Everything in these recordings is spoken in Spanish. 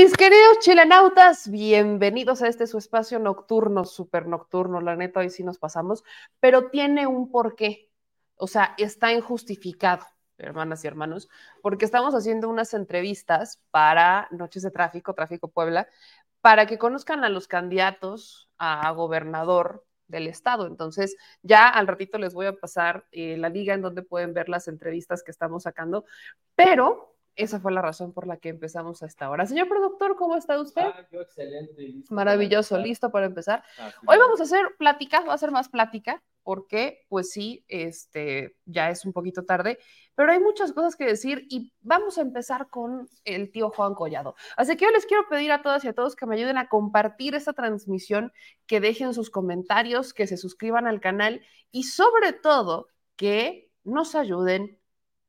Mis queridos chilenautas, bienvenidos a este su espacio nocturno, súper nocturno. La neta, hoy sí nos pasamos, pero tiene un porqué. O sea, está injustificado, hermanas y hermanos, porque estamos haciendo unas entrevistas para Noches de Tráfico, Tráfico Puebla, para que conozcan a los candidatos a gobernador del estado. Entonces, ya al ratito les voy a pasar eh, la liga en donde pueden ver las entrevistas que estamos sacando, pero esa fue la razón por la que empezamos a esta hora. Señor productor, ¿cómo está usted? Ah, yo excelente. Listo Maravilloso, listo para empezar. Ah, Hoy vamos a hacer plática, va a ser más plática, porque pues sí, este, ya es un poquito tarde, pero hay muchas cosas que decir y vamos a empezar con el tío Juan Collado. Así que yo les quiero pedir a todas y a todos que me ayuden a compartir esta transmisión, que dejen sus comentarios, que se suscriban al canal y sobre todo que nos ayuden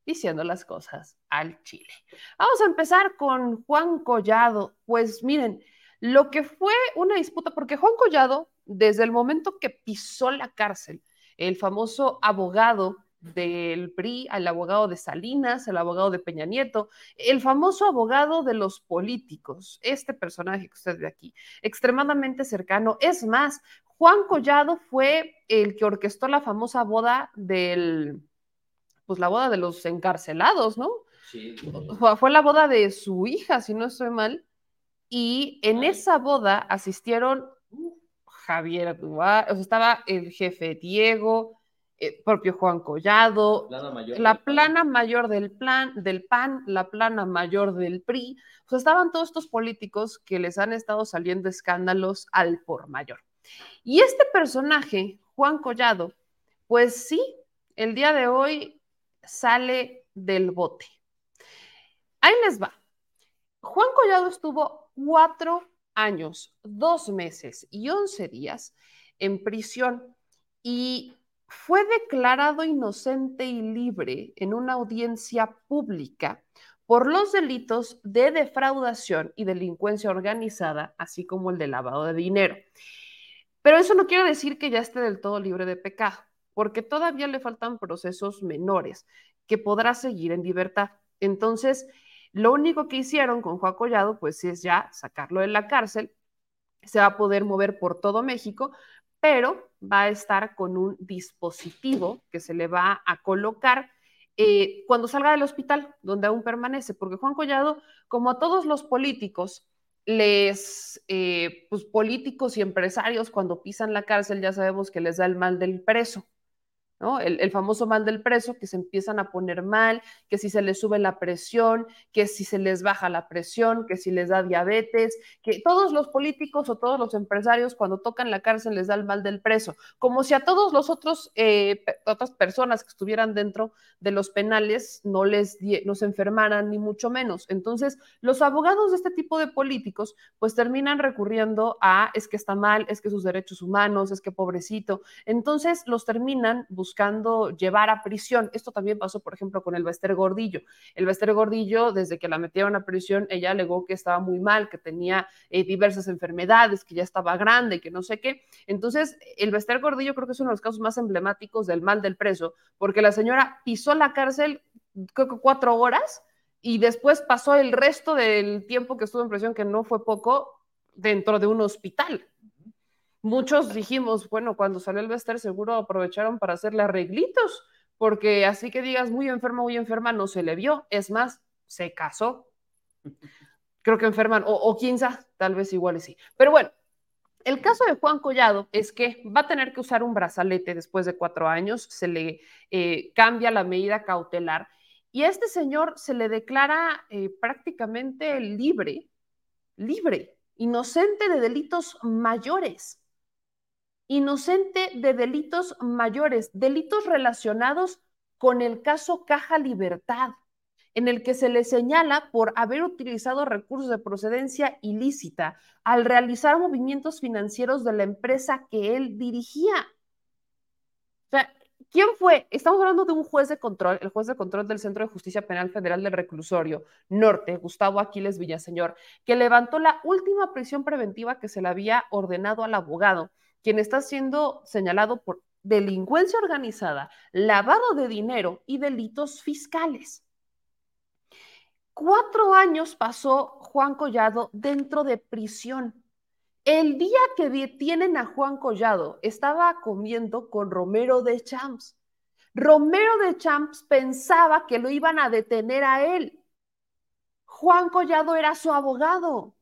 diciendo las cosas al Chile. Vamos a empezar con Juan Collado. Pues miren, lo que fue una disputa, porque Juan Collado, desde el momento que pisó la cárcel, el famoso abogado del PRI, el abogado de Salinas, el abogado de Peña Nieto, el famoso abogado de los políticos, este personaje que usted ve aquí, extremadamente cercano. Es más, Juan Collado fue el que orquestó la famosa boda del pues la boda de los encarcelados, ¿no? Sí. Fue la boda de su hija, si no estoy mal. Y en esa boda asistieron Javier o sea, estaba el jefe Diego, el propio Juan Collado, la plana mayor, del, plan, del PAN, la plana mayor del PRI. O sea, estaban todos estos políticos que les han estado saliendo escándalos al por mayor. Y este personaje, Juan Collado, pues sí, el día de hoy sale del bote. Ahí les va. Juan Collado estuvo cuatro años, dos meses y once días en prisión y fue declarado inocente y libre en una audiencia pública por los delitos de defraudación y delincuencia organizada, así como el de lavado de dinero. Pero eso no quiere decir que ya esté del todo libre de pecado porque todavía le faltan procesos menores que podrá seguir en libertad. Entonces, lo único que hicieron con Juan Collado, pues es ya sacarlo de la cárcel, se va a poder mover por todo México, pero va a estar con un dispositivo que se le va a colocar eh, cuando salga del hospital, donde aún permanece, porque Juan Collado, como a todos los políticos, les, eh, pues políticos y empresarios cuando pisan la cárcel ya sabemos que les da el mal del preso, el, famoso mal del preso, que se empiezan a poner mal, que si se les sube la presión, que si se les baja la presión, que si les da diabetes, que todos los políticos o todos los empresarios cuando tocan la cárcel les da el mal del preso, como si a todos los otros, eh, otras personas que estuvieran dentro de los penales no les no se enfermaran ni mucho menos. Entonces, los abogados de este tipo de políticos pues terminan recurriendo a es que está mal, es que sus derechos humanos, es que pobrecito. Entonces, los terminan buscando buscando llevar a prisión. Esto también pasó, por ejemplo, con el Bester Gordillo. El Bester Gordillo, desde que la metieron a prisión, ella alegó que estaba muy mal, que tenía eh, diversas enfermedades, que ya estaba grande, que no sé qué. Entonces, el Bester Gordillo creo que es uno de los casos más emblemáticos del mal del preso, porque la señora pisó la cárcel, creo que cuatro horas, y después pasó el resto del tiempo que estuvo en prisión, que no fue poco, dentro de un hospital muchos dijimos, bueno, cuando salió el Bester seguro aprovecharon para hacerle arreglitos, porque así que digas muy enferma, muy enferma, no se le vio. Es más, se casó. Creo que enferman, o, o quién sabe, tal vez igual sí. Pero bueno, el caso de Juan Collado es que va a tener que usar un brazalete después de cuatro años, se le eh, cambia la medida cautelar y a este señor se le declara eh, prácticamente libre, libre, inocente de delitos mayores inocente de delitos mayores, delitos relacionados con el caso Caja Libertad, en el que se le señala por haber utilizado recursos de procedencia ilícita al realizar movimientos financieros de la empresa que él dirigía. O sea, ¿quién fue? Estamos hablando de un juez de control, el juez de control del Centro de Justicia Penal Federal del Reclusorio Norte, Gustavo Aquiles Villaseñor, que levantó la última prisión preventiva que se le había ordenado al abogado quien está siendo señalado por delincuencia organizada, lavado de dinero y delitos fiscales. Cuatro años pasó Juan Collado dentro de prisión. El día que detienen a Juan Collado, estaba comiendo con Romero de Champs. Romero de Champs pensaba que lo iban a detener a él. Juan Collado era su abogado.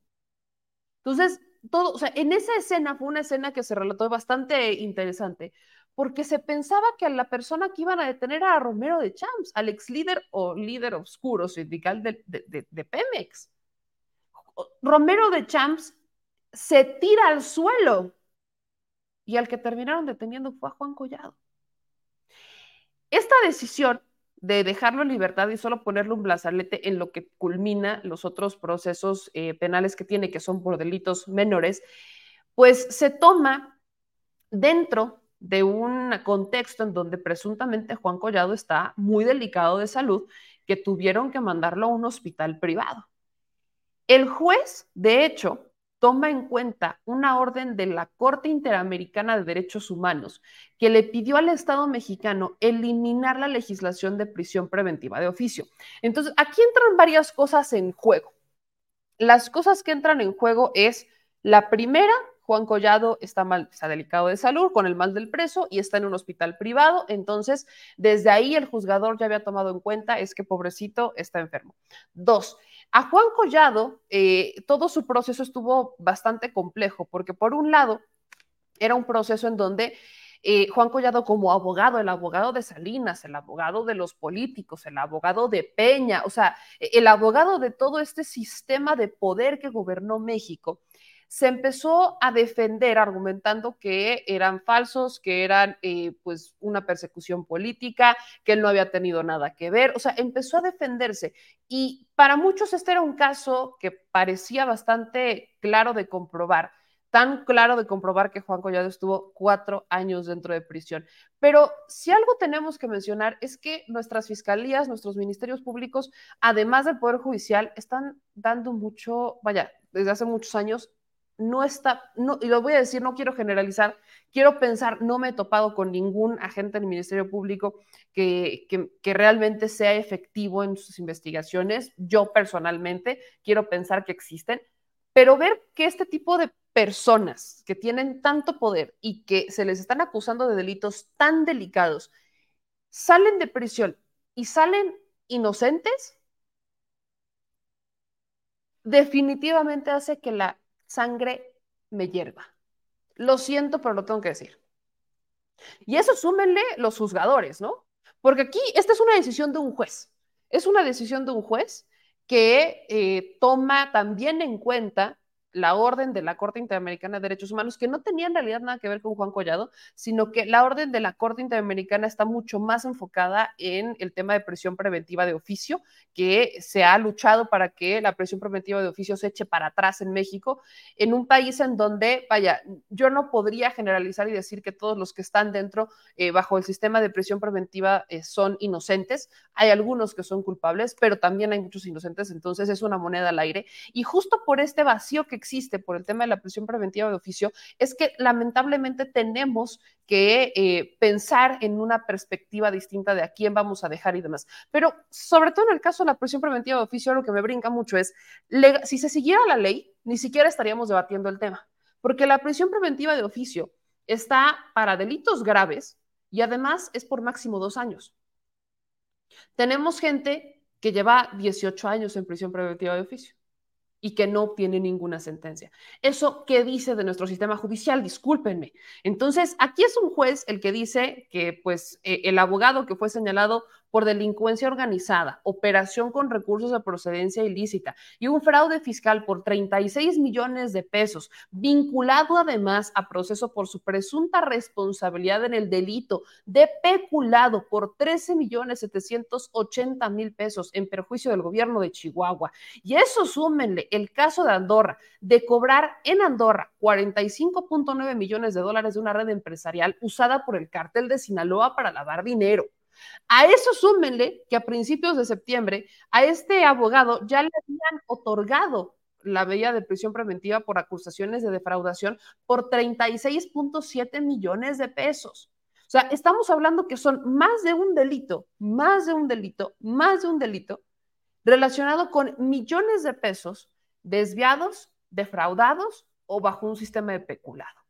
Entonces, todo, o sea, en esa escena fue una escena que se relató bastante interesante, porque se pensaba que a la persona que iban a detener era Romero de Champs, al ex líder o líder oscuro sindical de, de Pemex. Romero de Champs se tira al suelo y al que terminaron deteniendo fue a Juan Collado. Esta decisión de dejarlo en libertad y solo ponerle un brazalete en lo que culmina los otros procesos eh, penales que tiene, que son por delitos menores, pues se toma dentro de un contexto en donde presuntamente Juan Collado está muy delicado de salud, que tuvieron que mandarlo a un hospital privado. El juez, de hecho, toma en cuenta una orden de la Corte Interamericana de Derechos Humanos que le pidió al Estado mexicano eliminar la legislación de prisión preventiva de oficio. Entonces, aquí entran varias cosas en juego. Las cosas que entran en juego es la primera, Juan Collado está mal, está delicado de salud con el mal del preso y está en un hospital privado. Entonces, desde ahí el juzgador ya había tomado en cuenta es que pobrecito está enfermo. Dos, a Juan Collado, eh, todo su proceso estuvo bastante complejo, porque por un lado, era un proceso en donde eh, Juan Collado como abogado, el abogado de Salinas, el abogado de los políticos, el abogado de Peña, o sea, el abogado de todo este sistema de poder que gobernó México, se empezó a defender argumentando que eran falsos, que eran eh, pues una persecución política, que él no había tenido nada que ver, o sea, empezó a defenderse y para muchos este era un caso que parecía bastante claro de comprobar, tan claro de comprobar que Juan Collado estuvo cuatro años dentro de prisión. Pero si algo tenemos que mencionar es que nuestras fiscalías, nuestros ministerios públicos, además del Poder Judicial, están dando mucho, vaya, desde hace muchos años, no está, no, y lo voy a decir, no quiero generalizar, quiero pensar, no me he topado con ningún agente del Ministerio Público que, que, realmente sea efectivo en sus investigaciones. Yo personalmente quiero pensar que existen, pero ver que este tipo de personas que tienen tanto poder y que se les están acusando de delitos tan delicados, salen de prisión y salen inocentes, definitivamente hace que la sangre me hierva. Lo siento, pero lo tengo que decir. Y eso súmenle los juzgadores, ¿no? Porque aquí esta es una decisión de un juez. Es una decisión de un juez que eh, toma también en cuenta la orden de la Corte Interamericana de Derechos Humanos, que no tenía en realidad nada que ver con Juan Collado, sino que la orden de la Corte Interamericana está mucho más enfocada en el tema de presión preventiva de oficio, que se ha luchado para que la presión preventiva de oficio se eche para atrás en México, en un país en donde, vaya, yo no podría generalizar y decir que todos los que están dentro eh, bajo el sistema de presión preventiva eh, son inocentes, hay algunos que son culpables, pero también hay muchos inocentes, entonces es una moneda al aire. Y justo por este vacío que existe por el tema de la prisión preventiva de oficio es que lamentablemente tenemos que eh, pensar en una perspectiva distinta de a quién vamos a dejar y demás. Pero sobre todo en el caso de la prisión preventiva de oficio, lo que me brinca mucho es, si se siguiera la ley, ni siquiera estaríamos debatiendo el tema, porque la prisión preventiva de oficio está para delitos graves y además es por máximo dos años. Tenemos gente que lleva 18 años en prisión preventiva de oficio y que no obtiene ninguna sentencia. ¿Eso qué dice de nuestro sistema judicial? Discúlpenme. Entonces, aquí es un juez el que dice que pues eh, el abogado que fue señalado por delincuencia organizada, operación con recursos de procedencia ilícita y un fraude fiscal por 36 millones de pesos, vinculado además a proceso por su presunta responsabilidad en el delito de peculado por 13 millones 780 mil pesos en perjuicio del gobierno de Chihuahua. Y eso súmenle el caso de Andorra, de cobrar en Andorra 45.9 millones de dólares de una red empresarial usada por el cártel de Sinaloa para lavar dinero. A eso súmenle que a principios de septiembre a este abogado ya le habían otorgado la vía de prisión preventiva por acusaciones de defraudación por 36.7 millones de pesos. O sea, estamos hablando que son más de un delito, más de un delito, más de un delito relacionado con millones de pesos desviados, defraudados o bajo un sistema de peculado.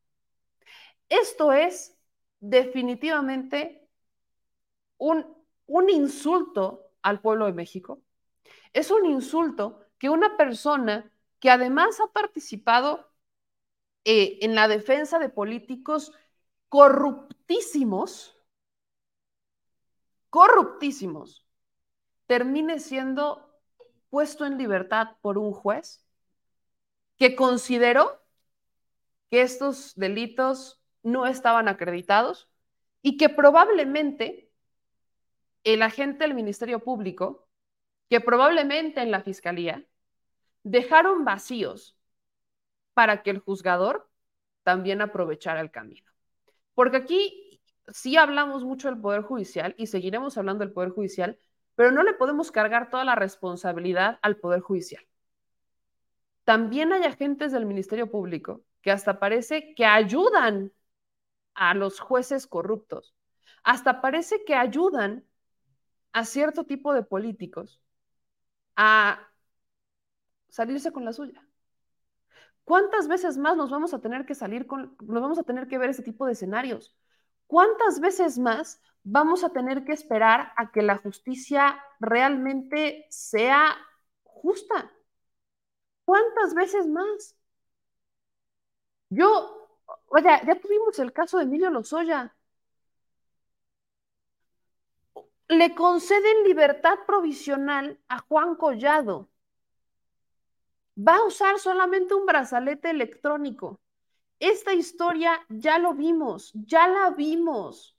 Esto es definitivamente un, un insulto al pueblo de México. Es un insulto que una persona que además ha participado eh, en la defensa de políticos corruptísimos, corruptísimos, termine siendo puesto en libertad por un juez que consideró que estos delitos no estaban acreditados y que probablemente el agente del Ministerio Público, que probablemente en la Fiscalía, dejaron vacíos para que el juzgador también aprovechara el camino. Porque aquí sí hablamos mucho del Poder Judicial y seguiremos hablando del Poder Judicial, pero no le podemos cargar toda la responsabilidad al Poder Judicial. También hay agentes del Ministerio Público que hasta parece que ayudan a los jueces corruptos, hasta parece que ayudan a cierto tipo de políticos a salirse con la suya. ¿Cuántas veces más nos vamos a tener que salir con, nos vamos a tener que ver ese tipo de escenarios? ¿Cuántas veces más vamos a tener que esperar a que la justicia realmente sea justa? ¿Cuántas veces más? Yo, oye, ya tuvimos el caso de Emilio Lozoya. Le conceden libertad provisional a Juan Collado va a usar solamente un brazalete electrónico. Esta historia ya lo vimos, ya la vimos.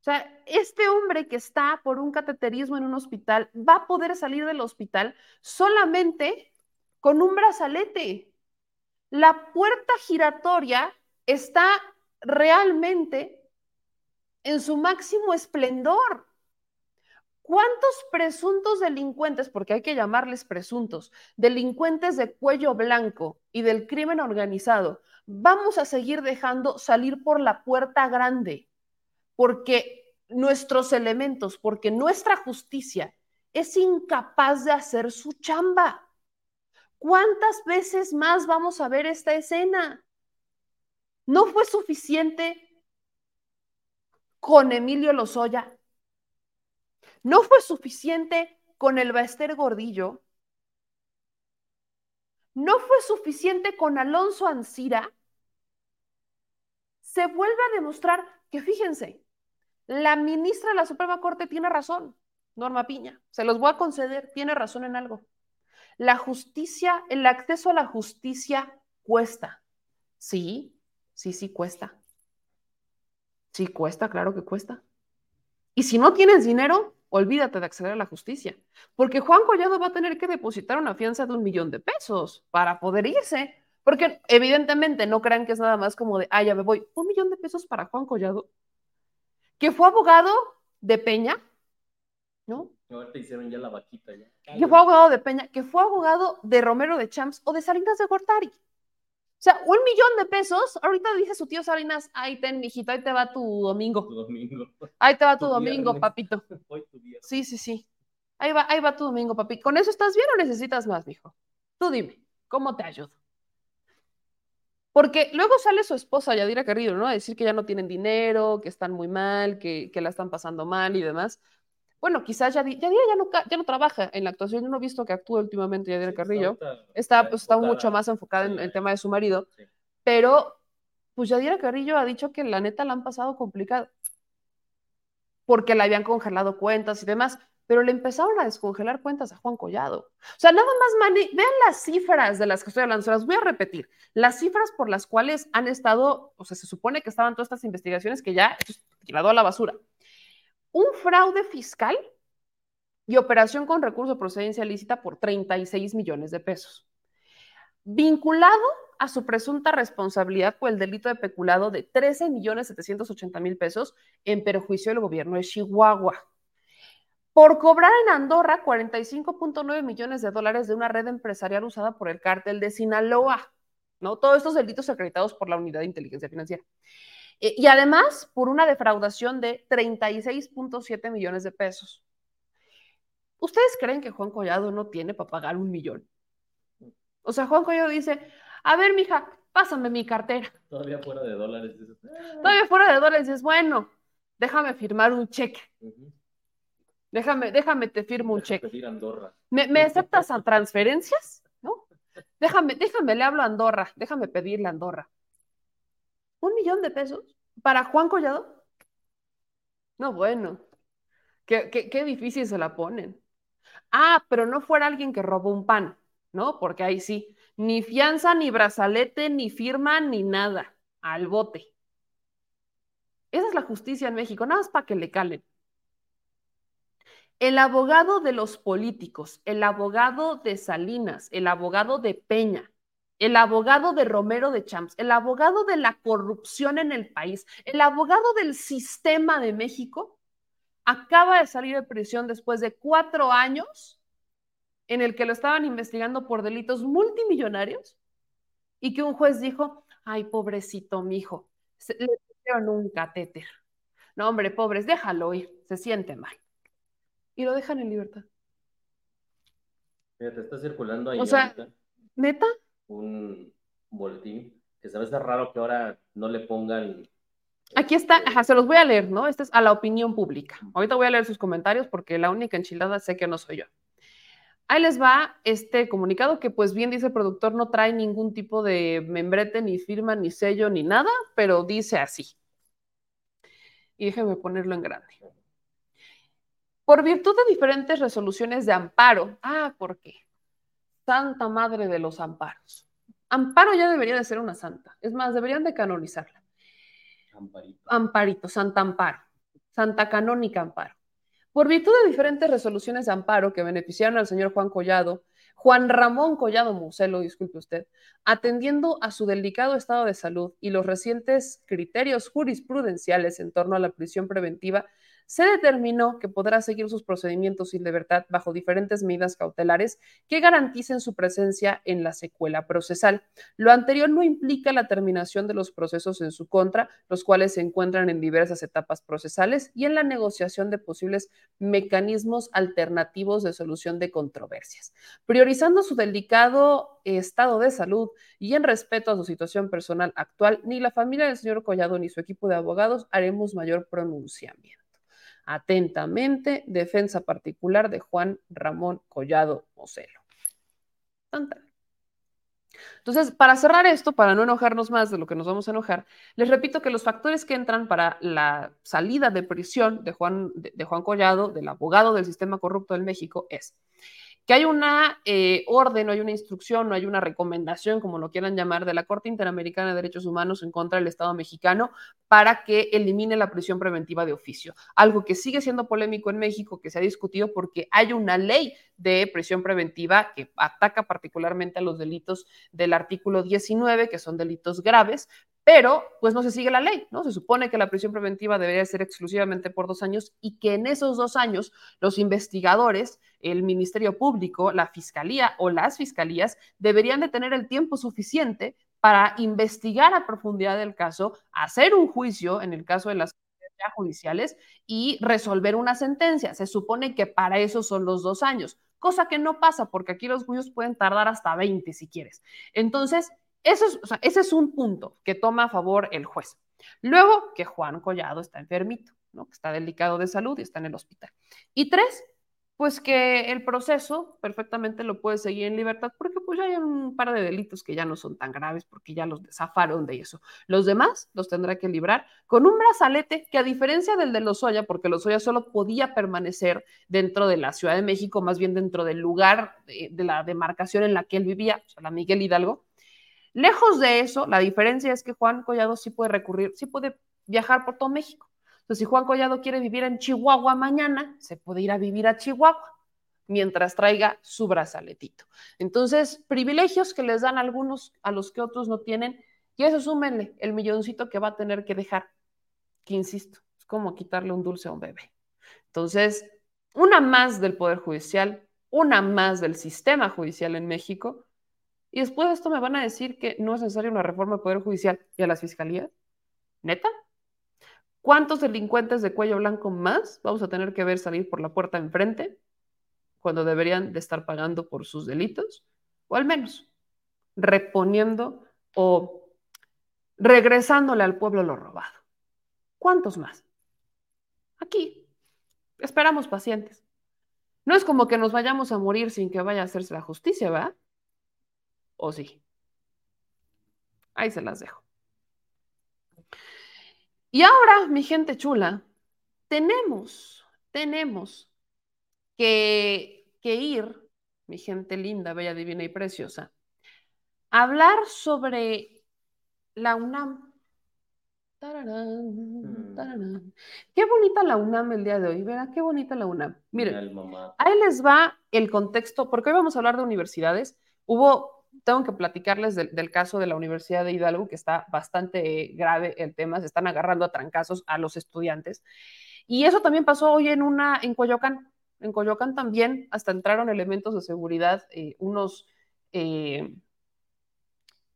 O sea, este hombre que está por un cateterismo en un hospital va a poder salir del hospital solamente con un brazalete. La puerta giratoria está realmente en su máximo esplendor. ¿Cuántos presuntos delincuentes, porque hay que llamarles presuntos, delincuentes de cuello blanco y del crimen organizado, vamos a seguir dejando salir por la puerta grande? Porque nuestros elementos, porque nuestra justicia es incapaz de hacer su chamba. ¿Cuántas veces más vamos a ver esta escena? ¿No fue suficiente con Emilio Lozoya? ¿No fue suficiente con el Baester Gordillo? ¿No fue suficiente con Alonso Ancira? Se vuelve a demostrar que, fíjense, la ministra de la Suprema Corte tiene razón, Norma Piña, se los voy a conceder, tiene razón en algo. La justicia, el acceso a la justicia cuesta. Sí, sí, sí cuesta. Sí cuesta, claro que cuesta. Y si no tienes dinero, olvídate de acceder a la justicia, porque Juan Collado va a tener que depositar una fianza de un millón de pesos para poder irse, porque evidentemente no crean que es nada más como de, ah, ya me voy, un millón de pesos para Juan Collado, que fue abogado de Peña, ¿no? Ahorita hicieron ya la vaquita. Ya. Que fue abogado de Peña, que fue abogado de Romero de Champs o de Salinas de Gortari. O sea, un millón de pesos, ahorita dice su tío Salinas, ahí ten, mijito, ahí te va tu domingo. Tu domingo. Ahí te va tu, domingo, papito. Sí, sí, sí. Ahí va, ahí va tu domingo, papi. ¿Con eso estás bien o necesitas más, mijo? Tú dime, ¿cómo te ayudo? Porque luego sale su esposa, Yadira Carrillo, ¿no? A decir que ya no tienen dinero, que están muy mal, que, que la están pasando mal y demás. Bueno, quizás Yadira, ya, no, ya no trabaja en la actuación. Yo no he visto que actúe últimamente Yadira Carrillo. Está, pues, está mucho más enfocada en el tema de su marido. Pero, pues Yadira Carrillo ha dicho que la neta la han pasado complicado. Porque le habían congelado cuentas y demás. Pero le empezaron a descongelar cuentas a Juan Collado. O sea, nada más, vean las cifras de las que estoy hablando, se las voy a repetir. Las cifras por las cuales han estado, o sea, se supone que estaban todas estas investigaciones que ya tirado a la basura un fraude fiscal y operación con recurso de procedencia lícita por 36 millones de pesos. Vinculado a su presunta responsabilidad por el delito de peculado de 13 millones 780 mil pesos en perjuicio del gobierno de Chihuahua. Por cobrar en Andorra 45.9 millones de dólares de una red empresarial usada por el cártel de Sinaloa. ¿no? Todos estos delitos acreditados por la Unidad de Inteligencia Financiera. Eh, y además por una defraudación de 36.7 millones de pesos. ¿Ustedes creen que Juan Collado no tiene para pagar un millón? O sea, Juan Collado dice, a ver, mija, pásame mi cartera. Todavía fuera de dólares. Todavía fuera de dólares es bueno, déjame firmar un cheque. Déjame, déjame, te firmo un cheque. Andorra. ¿Me, ¿Me, aceptas a transferencias? ¿No? Déjame, déjame, le hablo a Andorra, déjame pedirle a Andorra. ¿Un millón de pesos para Juan Collado? No, bueno. Qué, qué, difícil se la ponen. Ah, pero no fuera alguien que robó un pan, ¿no? Porque ahí sí, ni fianza, ni brazalete, ni firma, ni nada. Al bote. Esa es la justicia en México, nada más para que le calen. El abogado de los políticos, el abogado de Salinas, el abogado de Peña, el abogado de Romero de Champs, el abogado de la corrupción en el país, el abogado del sistema de México, acaba de salir de prisión después de cuatro años en el que lo estaban investigando por delitos multimillonarios y que un juez dijo, ay, pobrecito mi hijo, le pusieron un catéter. No, hombre, pobres, déjalo ir, se siente mal y lo dejan en libertad. Mira, te está circulando ahí. O sea, ¿neta? Un boletín que se me hace raro que ahora no le pongan. Aquí está, este, ajá, se los voy a leer, ¿no? Este es a la opinión pública. Ahorita voy a leer sus comentarios porque la única enchilada sé que no soy yo. Ahí les va este comunicado que, pues bien dice el productor, no trae ningún tipo de membrete, ni firma, ni sello, ni nada, pero dice así. Y déjenme ponerlo en grande. Por virtud de diferentes resoluciones de amparo. Ah, ¿por qué? Santa Madre de los Amparos. Amparo ya debería de ser una santa. Es más, deberían de canonizarla. Amparito. Amparito, Santa Amparo. Santa Canónica Amparo. Por virtud de diferentes resoluciones de amparo que beneficiaron al señor Juan Collado, Juan Ramón Collado Muselo, disculpe usted, atendiendo a su delicado estado de salud y los recientes criterios jurisprudenciales en torno a la prisión preventiva, se determinó que podrá seguir sus procedimientos sin libertad bajo diferentes medidas cautelares que garanticen su presencia en la secuela procesal. Lo anterior no implica la terminación de los procesos en su contra, los cuales se encuentran en diversas etapas procesales y en la negociación de posibles mecanismos alternativos de solución de controversias. Priorizando su delicado estado de salud y en respeto a su situación personal actual, ni la familia del señor Collado ni su equipo de abogados haremos mayor pronunciamiento. Atentamente, defensa particular de Juan Ramón Collado Moselo. Entonces, para cerrar esto, para no enojarnos más de lo que nos vamos a enojar, les repito que los factores que entran para la salida de prisión de Juan, de, Juan Collado, del abogado del sistema corrupto del México, es que hay una eh, orden, no hay una instrucción, no hay una recomendación, como lo quieran llamar, de la Corte Interamericana de Derechos Humanos en contra del Estado mexicano para que elimine la prisión preventiva de oficio. Algo que sigue siendo polémico en México, que se ha discutido porque hay una ley de prisión preventiva que ataca particularmente a los delitos del artículo 19, que son delitos graves, pero pues no se sigue la ley, ¿no? Se supone que la prisión preventiva debería ser exclusivamente por dos años y que en esos dos años los investigadores, el Ministerio Público, la Fiscalía o las Fiscalías deberían de tener el tiempo suficiente para investigar a profundidad el caso, hacer un juicio en el caso de las judiciales y resolver una sentencia. Se supone que para eso son los dos años, cosa que no pasa porque aquí los juicios pueden tardar hasta 20 si quieres. Entonces, eso es, ese es un punto que toma a favor el juez. Luego, que Juan Collado está enfermito, que está delicado de salud y está en el hospital. Y tres, pues que el proceso perfectamente lo puede seguir en libertad, porque pues ya hay un par de delitos que ya no son tan graves, porque ya los zafaron de eso. Los demás los tendrá que librar con un brazalete que a diferencia del de Lozoya, porque Lozoya solo podía permanecer dentro de la Ciudad de México, más bien dentro del lugar de, de la demarcación en la que él vivía, o sea, la Miguel Hidalgo, Lejos de eso, la diferencia es que Juan Collado sí puede recurrir, sí puede viajar por todo México. Entonces, si Juan Collado quiere vivir en Chihuahua mañana, se puede ir a vivir a Chihuahua mientras traiga su brazaletito. Entonces, privilegios que les dan algunos a los que otros no tienen, y eso súmenle el milloncito que va a tener que dejar, que insisto, es como quitarle un dulce a un bebé. Entonces, una más del Poder Judicial, una más del sistema judicial en México, y después de esto me van a decir que no es necesaria una reforma del Poder Judicial y a las fiscalías. ¿Neta? ¿Cuántos delincuentes de cuello blanco más vamos a tener que ver salir por la puerta enfrente? cuando deberían de estar pagando por sus delitos, o al menos reponiendo o regresándole al pueblo lo robado. ¿Cuántos más? Aquí esperamos pacientes. No es como que nos vayamos a morir sin que vaya a hacerse la justicia, ¿va? ¿O sí? Ahí se las dejo. Y ahora, mi gente chula, tenemos, tenemos que, que ir, mi gente linda, bella, divina y preciosa, a hablar sobre la UNAM. Mm. Qué bonita la UNAM el día de hoy, ¿verdad? Qué bonita la UNAM. Miren, ahí les va el contexto, porque hoy vamos a hablar de universidades. Hubo, tengo que platicarles del, caso de la Universidad de Hidalgo, que está bastante grave el tema, se están agarrando a trancazos a los estudiantes. Y eso también pasó hoy en una, en Coyoacán. En Coyoacán también hasta entraron elementos de seguridad, eh, unos eh,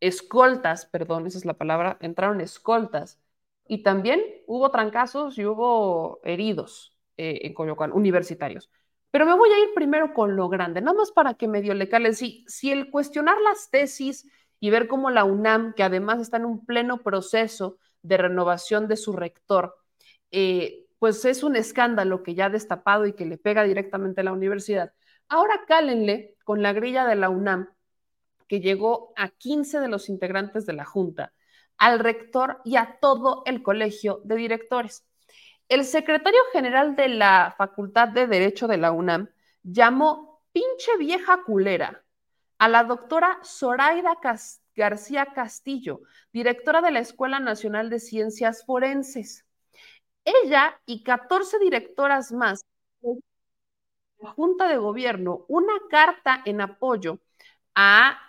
escoltas, perdón, esa es la palabra, entraron escoltas y también hubo trancazos y hubo heridos eh, en Coyoacán, universitarios. Pero me voy a ir primero con lo grande, nada más para que medio le calen. Si, si el cuestionar las tesis y ver cómo la UNAM, que además está en un pleno proceso de renovación de su rector, eh, pues es un escándalo que ya ha destapado y que le pega directamente a la universidad. Ahora cálenle con la grilla de la UNAM, que llegó a 15 de los integrantes de la Junta, al rector y a todo el colegio de directores. El secretario general de la Facultad de Derecho de la UNAM llamó pinche vieja culera a la doctora Zoraida García Castillo, directora de la Escuela Nacional de Ciencias Forenses. Ella y 14 directoras más la Junta de Gobierno una carta en apoyo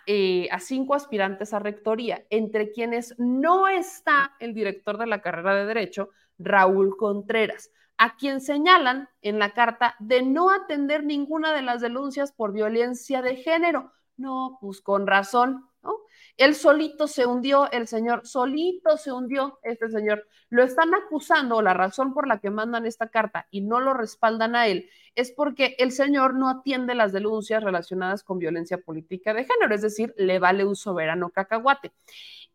eh, a, cinco aspirantes a rectoría, entre quienes no está el director de la carrera de Derecho, Raúl Contreras, a quien señalan en la carta de no atender ninguna de las denuncias por violencia de género. No, pues con razón, ¿no? Él solito se hundió, el señor solito se hundió, este señor. Lo están acusando, la razón por la que mandan esta carta y no lo respaldan a él, es porque el señor no atiende las denuncias relacionadas con violencia política de género, es decir, le vale un soberano cacahuate.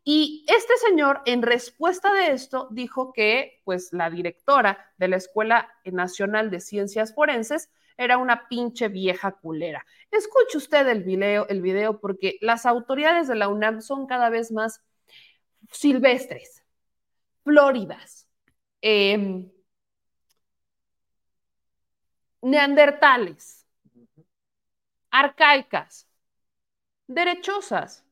Y este señor, en respuesta de esto, dijo que, pues, la directora de la Escuela Nacional de Ciencias Forenses era una pinche vieja culera. Escuche usted el video, el video porque las autoridades de la UNAM son cada vez más silvestres, floridas, em, neandertales, arcaicas, derechosas.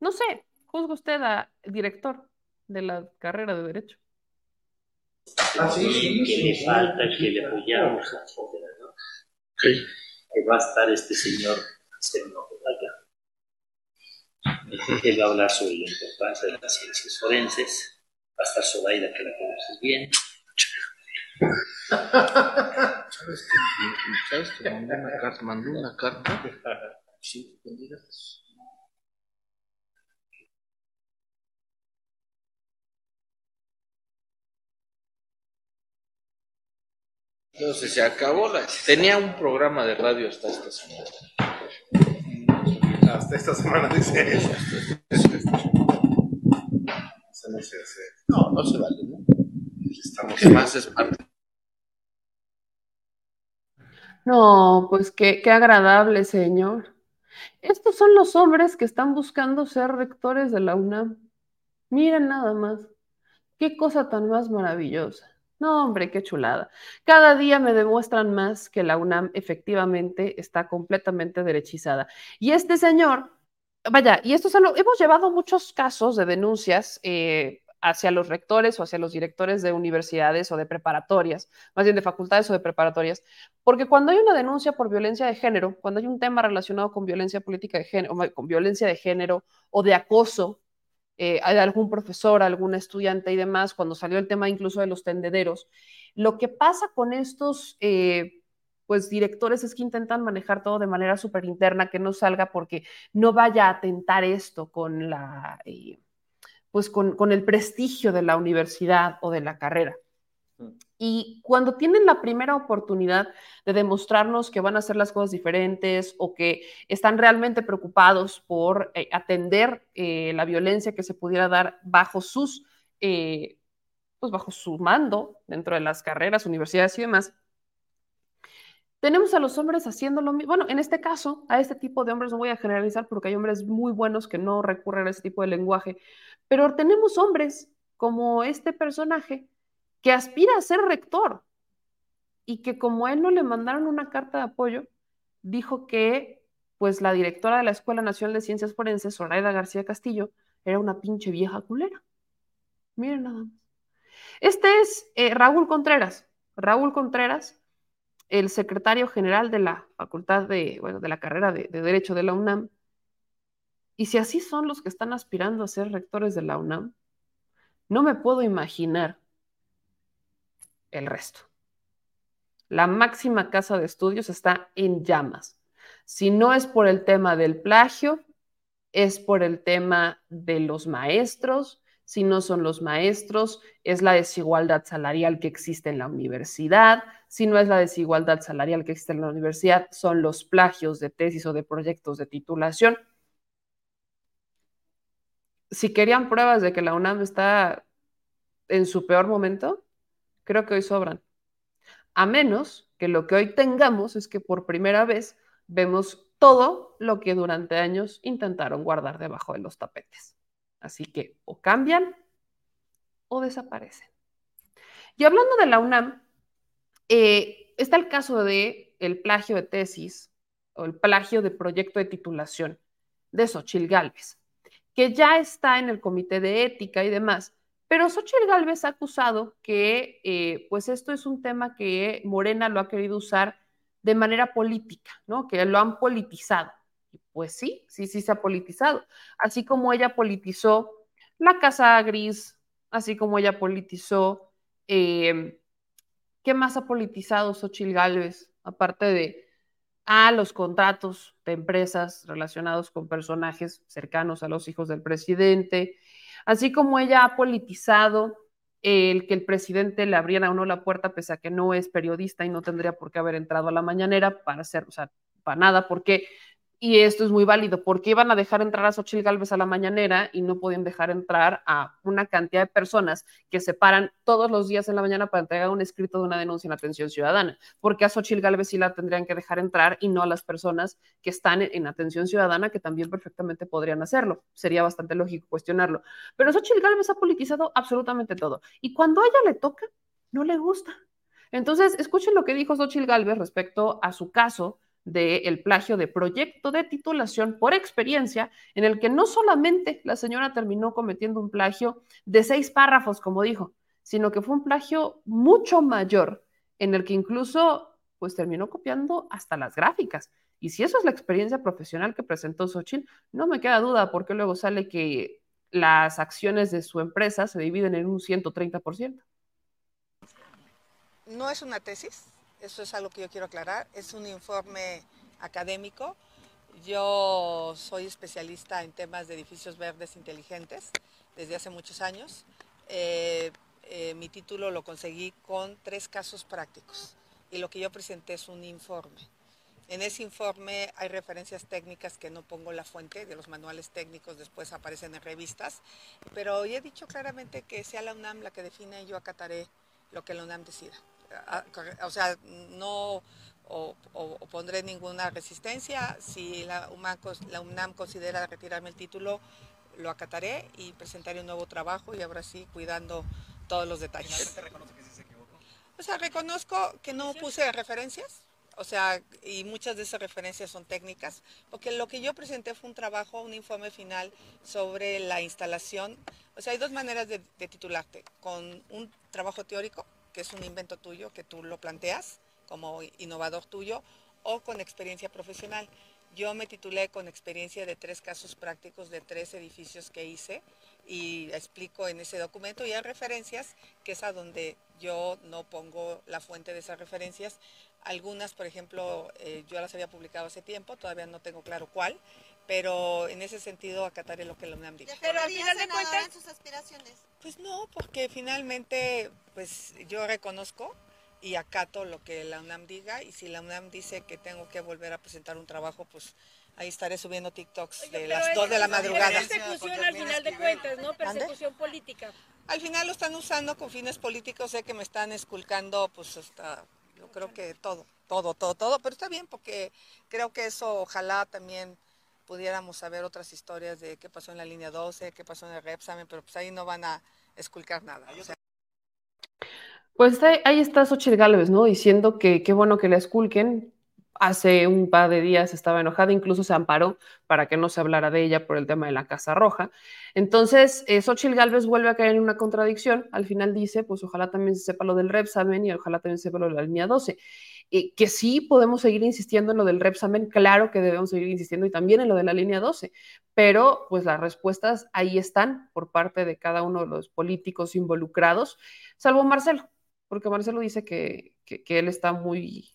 No sé, juzga usted a director de la carrera de Derecho. Ah, sí, sí, que le falta, que le apoyamos, etcétera, ¿no? Sí. Que va a estar este señor haciendo acá. Él va a hablar sobre la importancia de las ciencias forenses. Va a estar Zoraida, que la conoces bien. ¿Sabes que, ¿Sabes que mandó una carta? Mandó una carta. Sí, Entonces se acabó la... Tenía un programa de radio hasta esta semana. Hasta esta semana dice eso. no se hace. No, no se vale, ¿no? Estamos más es parte No, pues qué, qué agradable, señor. Estos son los hombres que están buscando ser rectores de la UNAM. Miren nada más. Qué cosa tan más maravillosa. No, hombre, qué chulada. Cada día me demuestran más que la UNAM efectivamente está completamente derechizada. Y este señor, vaya, y esto es algo, hemos llevado muchos casos de denuncias eh, hacia los rectores o hacia los directores de universidades o de preparatorias, más bien de facultades o de preparatorias, porque cuando hay una denuncia por violencia de género, cuando hay un tema relacionado con violencia política de género, con violencia de género o de acoso eh, algún profesor, algún estudiante y demás, cuando salió el tema incluso de los tendederos, lo que pasa con estos... Eh, pues directores es que intentan manejar todo de manera súper interna, que no salga porque no vaya a atentar esto con la, eh, pues con, el prestigio de la universidad o de la carrera. Y cuando tienen la primera oportunidad de demostrarnos que van a hacer las cosas diferentes o que están realmente preocupados por eh, atender eh, la violencia que se pudiera dar bajo sus, eh, pues bajo su mando dentro de las carreras, universidades y demás, tenemos a los hombres haciendo lo mismo. Bueno, en este caso, a este tipo de hombres no voy a generalizar porque hay hombres muy buenos que no recurren a ese tipo de lenguaje, pero tenemos hombres como este personaje que aspira a ser rector y que como él no le mandaron una carta de apoyo, dijo que pues la directora de la Escuela Nacional de Ciencias Forenses, Zoraida García Castillo, era una pinche vieja culera. Miren nada más. Este es eh, Raúl Contreras. Raúl Contreras, el secretario general de la Facultad de, bueno, de la carrera de, de Derecho de la UNAM. Y si así son los que están aspirando a ser rectores de la UNAM, no me puedo imaginar el resto. La máxima casa de estudios está en llamas. Si no es por el tema del plagio, es por el tema de los maestros. Si no son los maestros, es la desigualdad salarial que existe en la universidad. Si no es la desigualdad salarial que existe en la universidad, son los plagios de tesis o de proyectos de titulación. Si querían pruebas de que la UNAM está en su peor momento, creo que hoy sobran. A menos que lo que hoy tengamos es que por primera vez vemos todo lo que durante años intentaron guardar debajo de los tapetes. Así que o cambian o desaparecen. Y hablando de la UNAM, eh, está el caso de el plagio de tesis o el plagio de proyecto de titulación de Xochil Gálvez, que ya está en el comité de ética y demás, pero Xochitl Gálvez ha acusado que eh, pues esto es un tema que Morena lo ha querido usar de manera política, ¿no? Que lo han politizado. Pues sí, sí, sí se ha politizado. Así como ella politizó la Casa Gris, así como ella politizó, em, ¿qué más ha politizado Xochitl Gálvez? Aparte de a los contratos de empresas relacionados con personajes cercanos a los hijos del presidente, Así como ella ha politizado el que el presidente le abriera o no la puerta, pese a que no es periodista y no tendría por qué haber entrado a la mañanera para hacer, o sea, para nada, porque y esto es muy válido, porque iban a dejar entrar a Xochitl Galvez a la mañanera y no podían dejar entrar a una cantidad de personas que se paran todos los días en la mañana para entregar un escrito de una denuncia en atención ciudadana, porque a Xochitl Galvez sí la tendrían que dejar entrar y no a las personas que están en, atención ciudadana, que también perfectamente podrían hacerlo. Sería bastante lógico cuestionarlo. Pero Xochitl Galvez ha politizado absolutamente todo. Y cuando a ella le toca, no le gusta. Entonces, escuchen lo que dijo Xochitl Galvez respecto a su caso del plagio de proyecto de titulación por experiencia, en el que no solamente la señora terminó cometiendo un plagio de seis párrafos, como dijo, sino que fue un plagio mucho mayor, en el que incluso pues terminó copiando hasta las gráficas. Y si eso es la experiencia profesional que presentó Xochitl, no me queda duda porque luego sale que las acciones de su empresa se dividen en un 130%. No es una tesis, eso es algo que yo quiero aclarar. Es un informe académico. Yo soy especialista en temas de edificios verdes inteligentes desde hace muchos años. Eh, eh, mi título lo conseguí con tres casos prácticos y lo que yo presenté es un informe. En ese informe hay referencias técnicas que no pongo la fuente de los manuales técnicos, después aparecen en revistas, pero he dicho claramente que sea la UNAM la que define y yo acataré lo que la UNAM decida o sea, no pondré ninguna resistencia. Si la UNAM, la UNAM considera retirarme el título, lo acataré y presentaré un nuevo trabajo y ahora sí cuidando todos los detalles. reconoce que sí se equivocó? O sea, reconozco que no puse referencias, o sea, y muchas de esas referencias son técnicas, porque lo que yo presenté fue un trabajo, un informe final sobre la instalación. O sea, hay dos maneras de titularte, con un trabajo teórico que es un invento tuyo, que tú lo planteas como innovador tuyo, o con experiencia profesional. Yo me titulé con experiencia de tres casos prácticos de tres edificios que hice y explico en ese documento y hay referencias que es a donde yo no pongo la fuente de esas referencias. Algunas, por ejemplo, eh, yo las había publicado hace tiempo, todavía no tengo claro cuál, pero en ese sentido acataré lo que la UNAM dice. Pero al final de cuentas sus aspiraciones. Pues no, porque finalmente pues yo reconozco y acato lo que la UNAM diga y si la UNAM dice que tengo que volver a presentar un trabajo, pues ahí estaré subiendo TikToks de las 2 de la madrugada. Persecución al final de cuentas, ¿no? Persecución política. Al final lo están usando con fines políticos, sé que me están esculcando pues hasta, yo creo que todo, todo, todo, todo, pero está bien porque creo que eso ojalá también pudiéramos saber otras historias de qué pasó en la línea 12, qué pasó en el Repsamen, pero pues ahí no van a esculcar nada. O sea, Pues ahí, ahí está Xochitl Gálvez, ¿no? Diciendo que qué bueno que la esculquen. Hace un par de días estaba enojada, incluso se amparó para que no se hablara de ella por el tema de la Casa Roja. Entonces, eh, Xochitl Gálvez vuelve a caer en una contradicción. Al final dice, pues ojalá también se sepa lo del Repsamen y ojalá también se sepa lo de la línea 12. Que sí podemos seguir insistiendo en lo del Repsamen, claro que debemos seguir insistiendo y también en lo de la línea 12, pero pues las respuestas ahí están por parte de cada uno de los políticos involucrados, salvo Marcelo, porque Marcelo dice que, que él está muy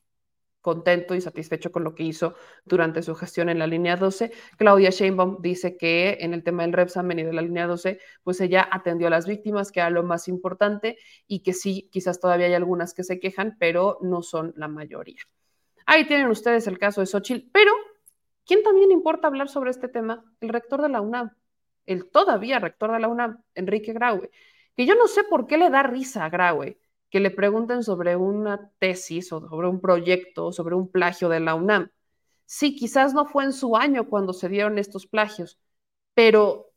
contento y satisfecho con lo que hizo durante su gestión en la línea 12. Claudia Sheinbaum dice que en el tema del Repsamen y de la línea 12, pues ella atendió a las víctimas, que era lo más importante, y que sí, quizás todavía hay algunas que se quejan, pero no son la mayoría. Ahí tienen ustedes el caso de Xochitl, pero ¿quién también importa hablar sobre este tema? El rector de la UNAM, el todavía rector de la UNAM, Enrique Graue, que yo no sé por qué le da risa a Graue que le pregunten sobre una tesis o sobre un proyecto, sobre un plagio de la UNAM. Sí, quizás no fue en su año cuando se dieron estos plagios, pero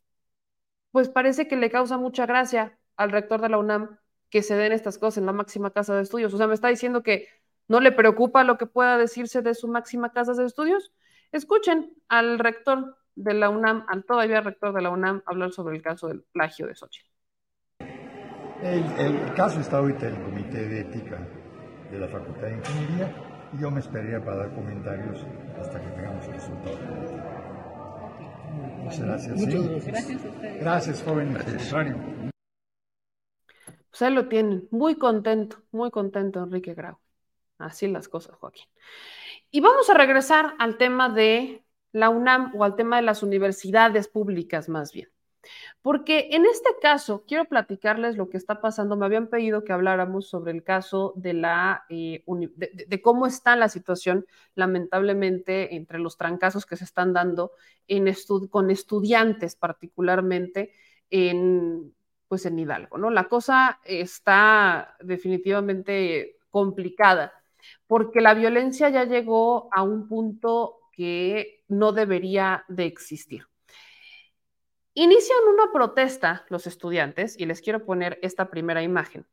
pues parece que le causa mucha gracia al rector de la UNAM que se den estas cosas en la máxima casa de estudios. O sea, me está diciendo que no le preocupa lo que pueda decirse de su máxima casa de estudios. Escuchen al rector de la UNAM, al todavía rector de la UNAM, hablar sobre el caso del plagio de Xochitl. El, el, caso está ahorita en el Comité de Ética de la Facultad de Ingeniería y yo me esperaría para dar comentarios hasta que tengamos el resultado. Muchas gracias. Muchas sí. gracias. Gracias a ustedes. Gracias, joven. Contrario. Pues ahí lo tienen, muy contento, muy contento Enrique Grau. Así las cosas, Joaquín. Y vamos a regresar al tema de la UNAM o al tema de las universidades públicas más bien. Porque en este caso, quiero platicarles lo que está pasando. Me habían pedido que habláramos sobre el caso de, la, eh, de, cómo está la situación, lamentablemente, entre los trancazos que se están dando con estudiantes, particularmente en, pues en Hidalgo. ¿no? La cosa está definitivamente complicada, porque la violencia ya llegó a un punto que no debería de existir. Inician una protesta los estudiantes, y les quiero poner esta primera imagen,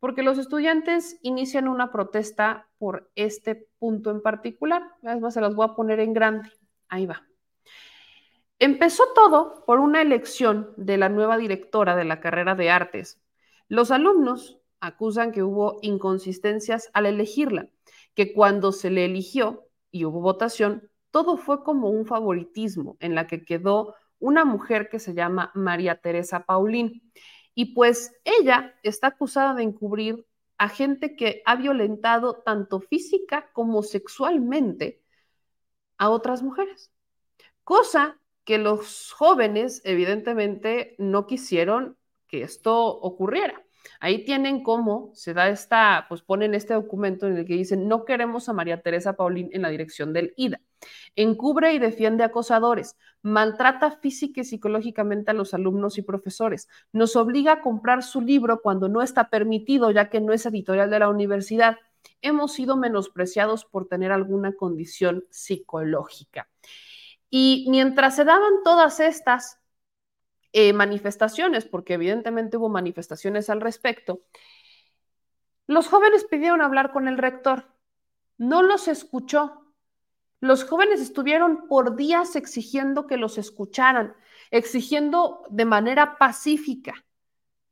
porque los estudiantes inician una protesta por este punto en particular. Además, se las voy a poner en grande. Ahí va. Empezó todo por una elección de la nueva directora de la carrera de artes. Los alumnos acusan que hubo inconsistencias al elegirla, que cuando se le eligió y hubo votación, todo fue como un favoritismo en la que quedó una mujer que se llama María Teresa Paulín. Y pues ella está acusada de encubrir a gente que ha violentado tanto física como sexualmente a otras mujeres. Cosa que los jóvenes evidentemente no quisieron que esto ocurriera. Ahí tienen cómo se da esta, pues ponen este documento en el que dicen, no queremos a María Teresa Paulín en la dirección del IDA. Encubre y defiende acosadores, maltrata física y psicológicamente a los alumnos y profesores, nos obliga a comprar su libro cuando no está permitido, ya que no es editorial de la universidad. Hemos sido menospreciados por tener alguna condición psicológica. Y mientras se daban todas estas eh, manifestaciones, porque evidentemente hubo manifestaciones al respecto, los jóvenes pidieron hablar con el rector. No los escuchó. Los jóvenes estuvieron por días exigiendo que los escucharan, exigiendo de manera pacífica.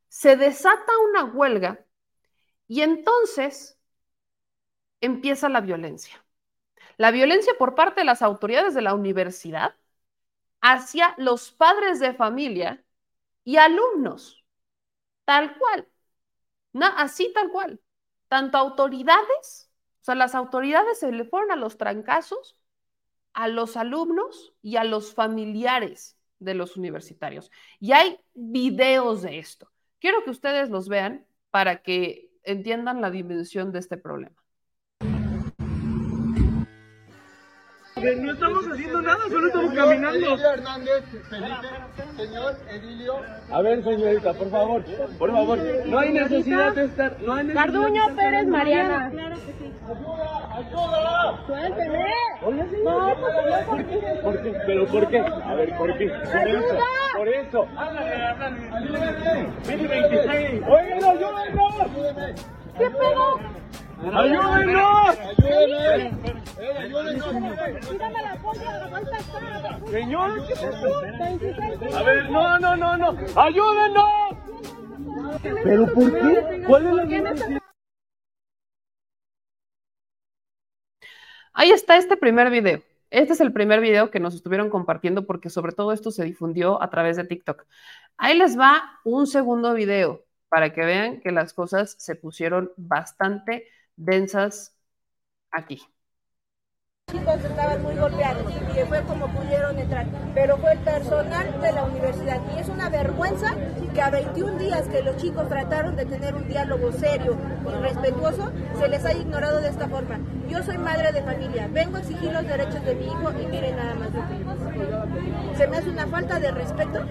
Se desata una huelga y entonces empieza la violencia. La violencia por parte de las autoridades de la universidad hacia los padres de familia y alumnos, tal cual, así tal cual. Tanto autoridades, o sea, las autoridades se le fueron a los trancazos a los alumnos y a los familiares de los universitarios. Y hay videos de esto. Quiero que ustedes los vean para que entiendan la dimensión de este problema. No estamos haciendo nada, solo estamos caminando. Hernández, Felipe, señor Edilio. A ver, señorita, por favor, por favor, no hay necesidad de estar, no hay necesidad Carduño de estar Pérez. Mariana. Claro que sí. ¡Ayuda! ¡Ayuda! Suélteme. Oye, sí. No, pues ¿por qué? ¿Por qué? ¿Pero por qué? A ver, ¿por qué? Por eso, por eso. Ándale, ándale. Vete 26. Oigan, ayúdenos. ¿Qué pedo? ¡Ayúdenos! ¡Ayúdeme! ¡Eh, ayúdenos! Quítame la cosa, falta estar. Señor, ¿qué pasó? 26. A ver, no, no, no, no. ¡Ayúdenos! ¿Pero por qué? ¿Cuál es la necesidad? Ahí está este primer video. Este es el primer video que nos estuvieron compartiendo porque sobre todo esto se difundió a través de TikTok. Ahí les va un segundo video para que vean que las cosas se pusieron bastante densas aquí. chicos estaban muy golpeados y fue como pudieron entrar, pero fue el personal de la universidad y es una vergüenza que a 21 días que los chicos trataron de tener un diálogo serio y respetuoso, se les haya ignorado de esta forma. Yo soy madre de familia, vengo a exigir los derechos de mi hijo y miren nada más. Se me hace una falta de respeto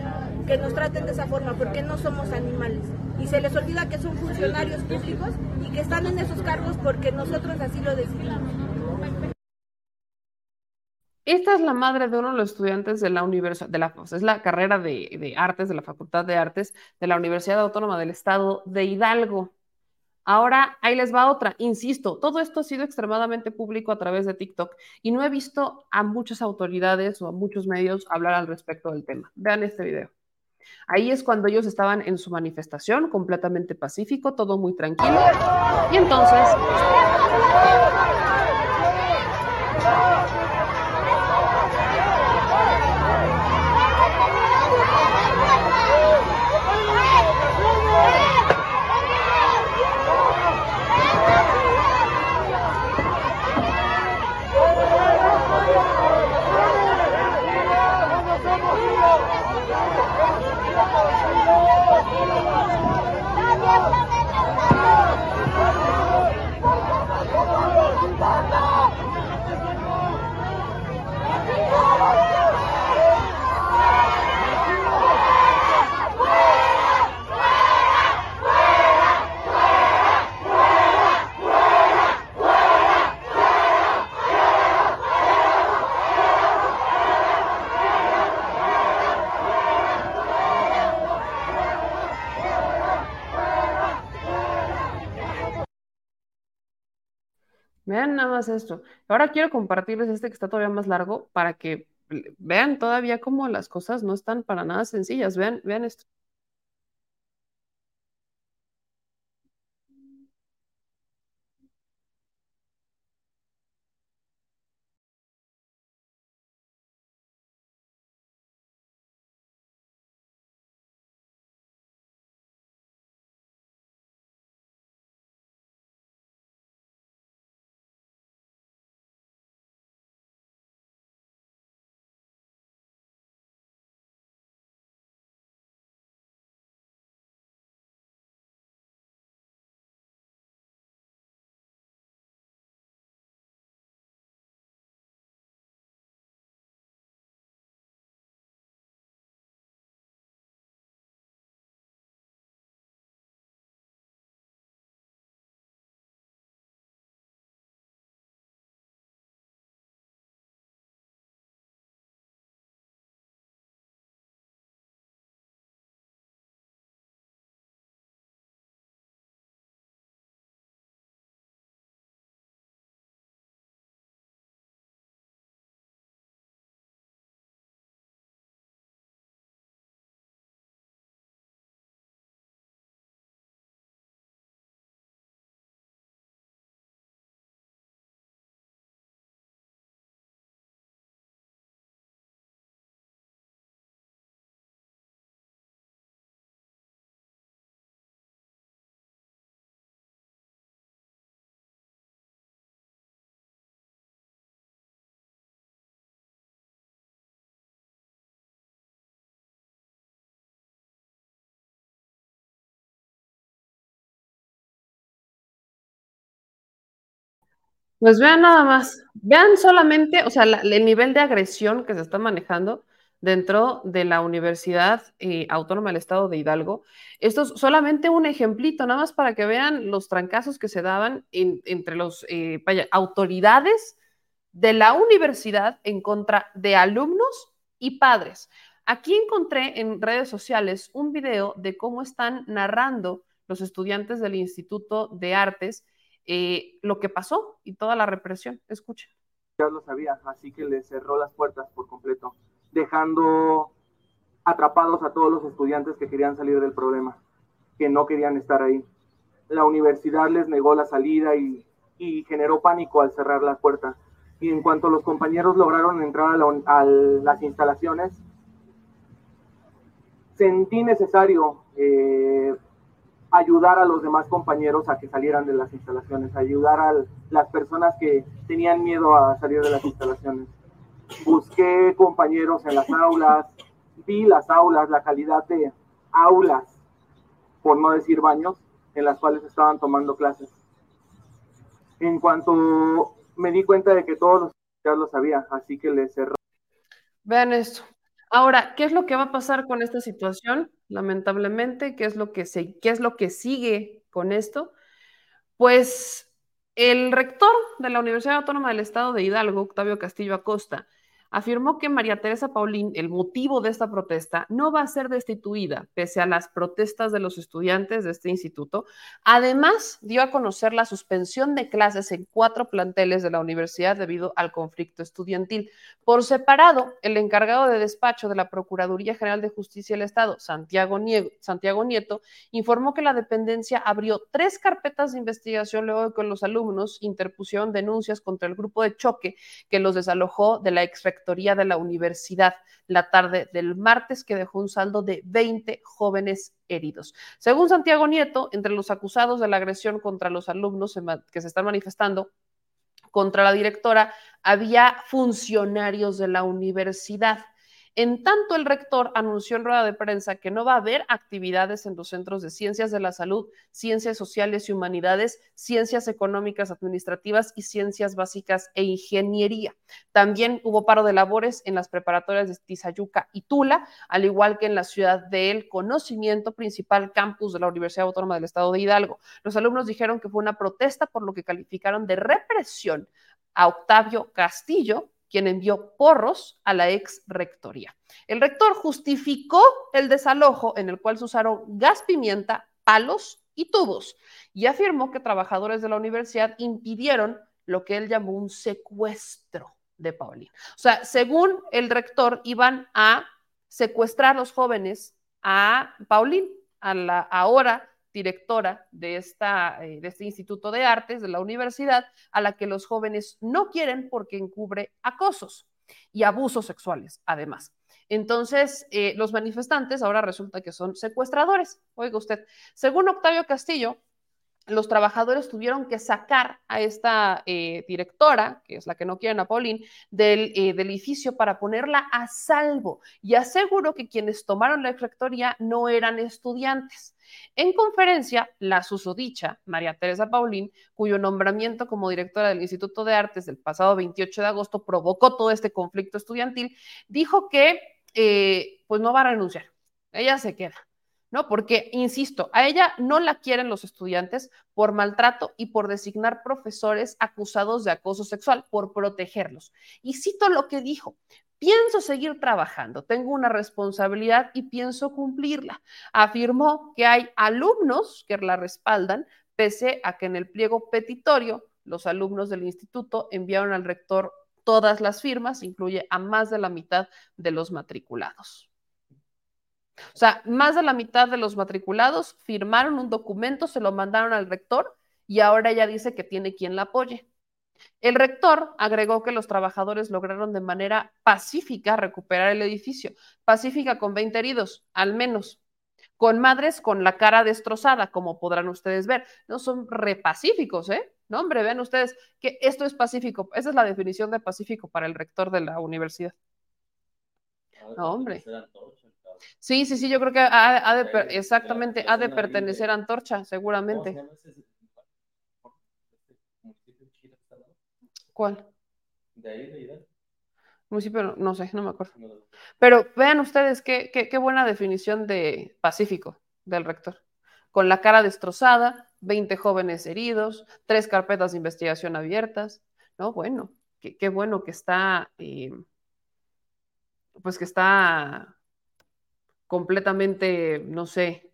que nos traten de esa forma porque no somos animales y se les olvida que son funcionarios públicos y que están en esos cargos porque nosotros así lo decidimos. Esta es la madre de uno de los estudiantes de la universidad, de la, es la carrera de, de artes, de la Facultad de Artes de la Universidad Autónoma del Estado de Hidalgo. Ahora, ahí les va otra. Insisto, todo esto ha sido extremadamente público a través de TikTok y no he visto a muchas autoridades o a muchos medios hablar al respecto del tema. Vean este video. Ahí es cuando ellos estaban en su manifestación, completamente pacífico, todo muy tranquilo. Y entonces... Vean nada más esto. Ahora quiero compartirles este que está todavía más largo para que vean todavía cómo las cosas no están para nada sencillas. Vean, vean esto. Pues vean nada más, vean solamente, o sea, el nivel de agresión que se está manejando dentro de la Universidad eh, Autónoma del Estado de Hidalgo. Esto es solamente un ejemplito, nada más para que vean los trancazos que se daban en- entre los eh, autoridades de la universidad en contra de alumnos y padres. Aquí encontré en redes sociales un video de cómo están narrando los estudiantes del Instituto de Artes eh, lo que pasó y toda la represión. Escuchen. ya lo sabía, así que le cerró las puertas por completo, dejando atrapados a todos los estudiantes que querían salir del problema, que no querían estar ahí. La universidad les negó la salida y, generó pánico al cerrar las puertas. Y en cuanto los compañeros lograron entrar a, la las instalaciones, sentí necesario eh, ayudar a los demás compañeros a que salieran de las instalaciones, ayudar a las personas que tenían miedo a salir de las instalaciones. Busqué compañeros en las aulas, vi las aulas, la calidad de aulas, por no decir baños, en las cuales estaban tomando clases. En cuanto me di cuenta de que todos ya lo sabía, así que le cerró. Vean esto. Ahora, ¿qué es lo que va a pasar con esta situación? Lamentablemente, ¿qué es lo que, se, qué es lo que sigue con esto? Pues el rector de la Universidad Autónoma del Estado de Hidalgo, Octavio Castillo Acosta, afirmó que María Teresa Paulín, el motivo de esta protesta, no va a ser destituida pese a las protestas de los estudiantes de este instituto. Además, dio a conocer la suspensión de clases en cuatro planteles de la universidad debido al conflicto estudiantil. Por separado, el encargado de despacho de la Procuraduría General de Justicia del Estado, Santiago, Santiago Nieto, informó que la dependencia abrió tres carpetas de investigación luego de que los alumnos interpusieron denuncias contra el grupo de choque que los desalojó de la ex de la universidad la tarde del martes, que dejó un saldo de 20 jóvenes heridos. Según Santiago Nieto, entre los acusados de la agresión contra los alumnos que se están manifestando contra la directora, había funcionarios de la universidad. En tanto, el rector anunció en rueda de prensa que no va a haber actividades en los centros de ciencias de la salud, ciencias sociales y humanidades, ciencias económicas, administrativas y ciencias básicas e ingeniería. También hubo paro de labores en las preparatorias de Tizayuca y Tula, al igual que en la ciudad del Conocimiento, principal campus de la Universidad Autónoma del Estado de Hidalgo. Los alumnos dijeron que fue una protesta por lo que calificaron de represión a Octavio Castillo, quien envió porros a la ex rectoría. El rector justificó el desalojo en el cual se usaron gas pimienta, palos y tubos y afirmó que trabajadores de la universidad impidieron lo que él llamó un secuestro de Paulina. O sea, según el rector, iban a secuestrar a los jóvenes a Paulín, a la ahora directora de, esta, eh, este Instituto de Artes de la universidad, a la que los jóvenes no quieren porque encubre acosos y abusos sexuales, además. Entonces, eh, los manifestantes ahora resulta que son secuestradores. Oiga usted, según Octavio Castillo, los trabajadores tuvieron que sacar a esta eh, directora, que es la que no quieren a Paulín, del, eh, del, edificio para ponerla a salvo y aseguró que quienes tomaron la rectoría no eran estudiantes. En conferencia, la susodicha María Teresa Paulín, cuyo nombramiento como directora del Instituto de Artes del pasado 28 de agosto provocó todo este conflicto estudiantil, dijo que eh, pues no va a renunciar, ella se queda. ¿No? Porque, insisto, a ella no la quieren los estudiantes por maltrato y por designar profesores acusados de acoso sexual, por protegerlos. Y cito lo que dijo, pienso seguir trabajando, tengo una responsabilidad y pienso cumplirla. Afirmó que hay alumnos que la respaldan, pese a que en el pliego petitorio los alumnos del instituto enviaron al rector todas las firmas, incluye a más de la mitad de los matriculados. O sea, más de la mitad de los matriculados firmaron un documento, se lo mandaron al rector y ahora ella dice que tiene quien la apoye. El rector agregó que los trabajadores lograron de manera pacífica recuperar el edificio, pacífica con 20 heridos, al menos, con madres con la cara destrozada, como podrán ustedes ver. No son repacíficos, ¿eh? No, hombre, vean ustedes que esto es pacífico. Esa es la definición de pacífico para el rector de la universidad. No, hombre. Sí, sí, sí, yo creo que ha, ha de, exactamente, ha de pertenecer a Antorcha, seguramente. ¿Cuál? De ahí, de. Municipio, no sé, no me acuerdo. Pero vean ustedes qué, qué, qué buena definición de pacífico del rector. Con la cara destrozada, 20 jóvenes heridos, tres carpetas de investigación abiertas. No, bueno, qué, qué bueno que está, eh, pues que está completamente, no sé,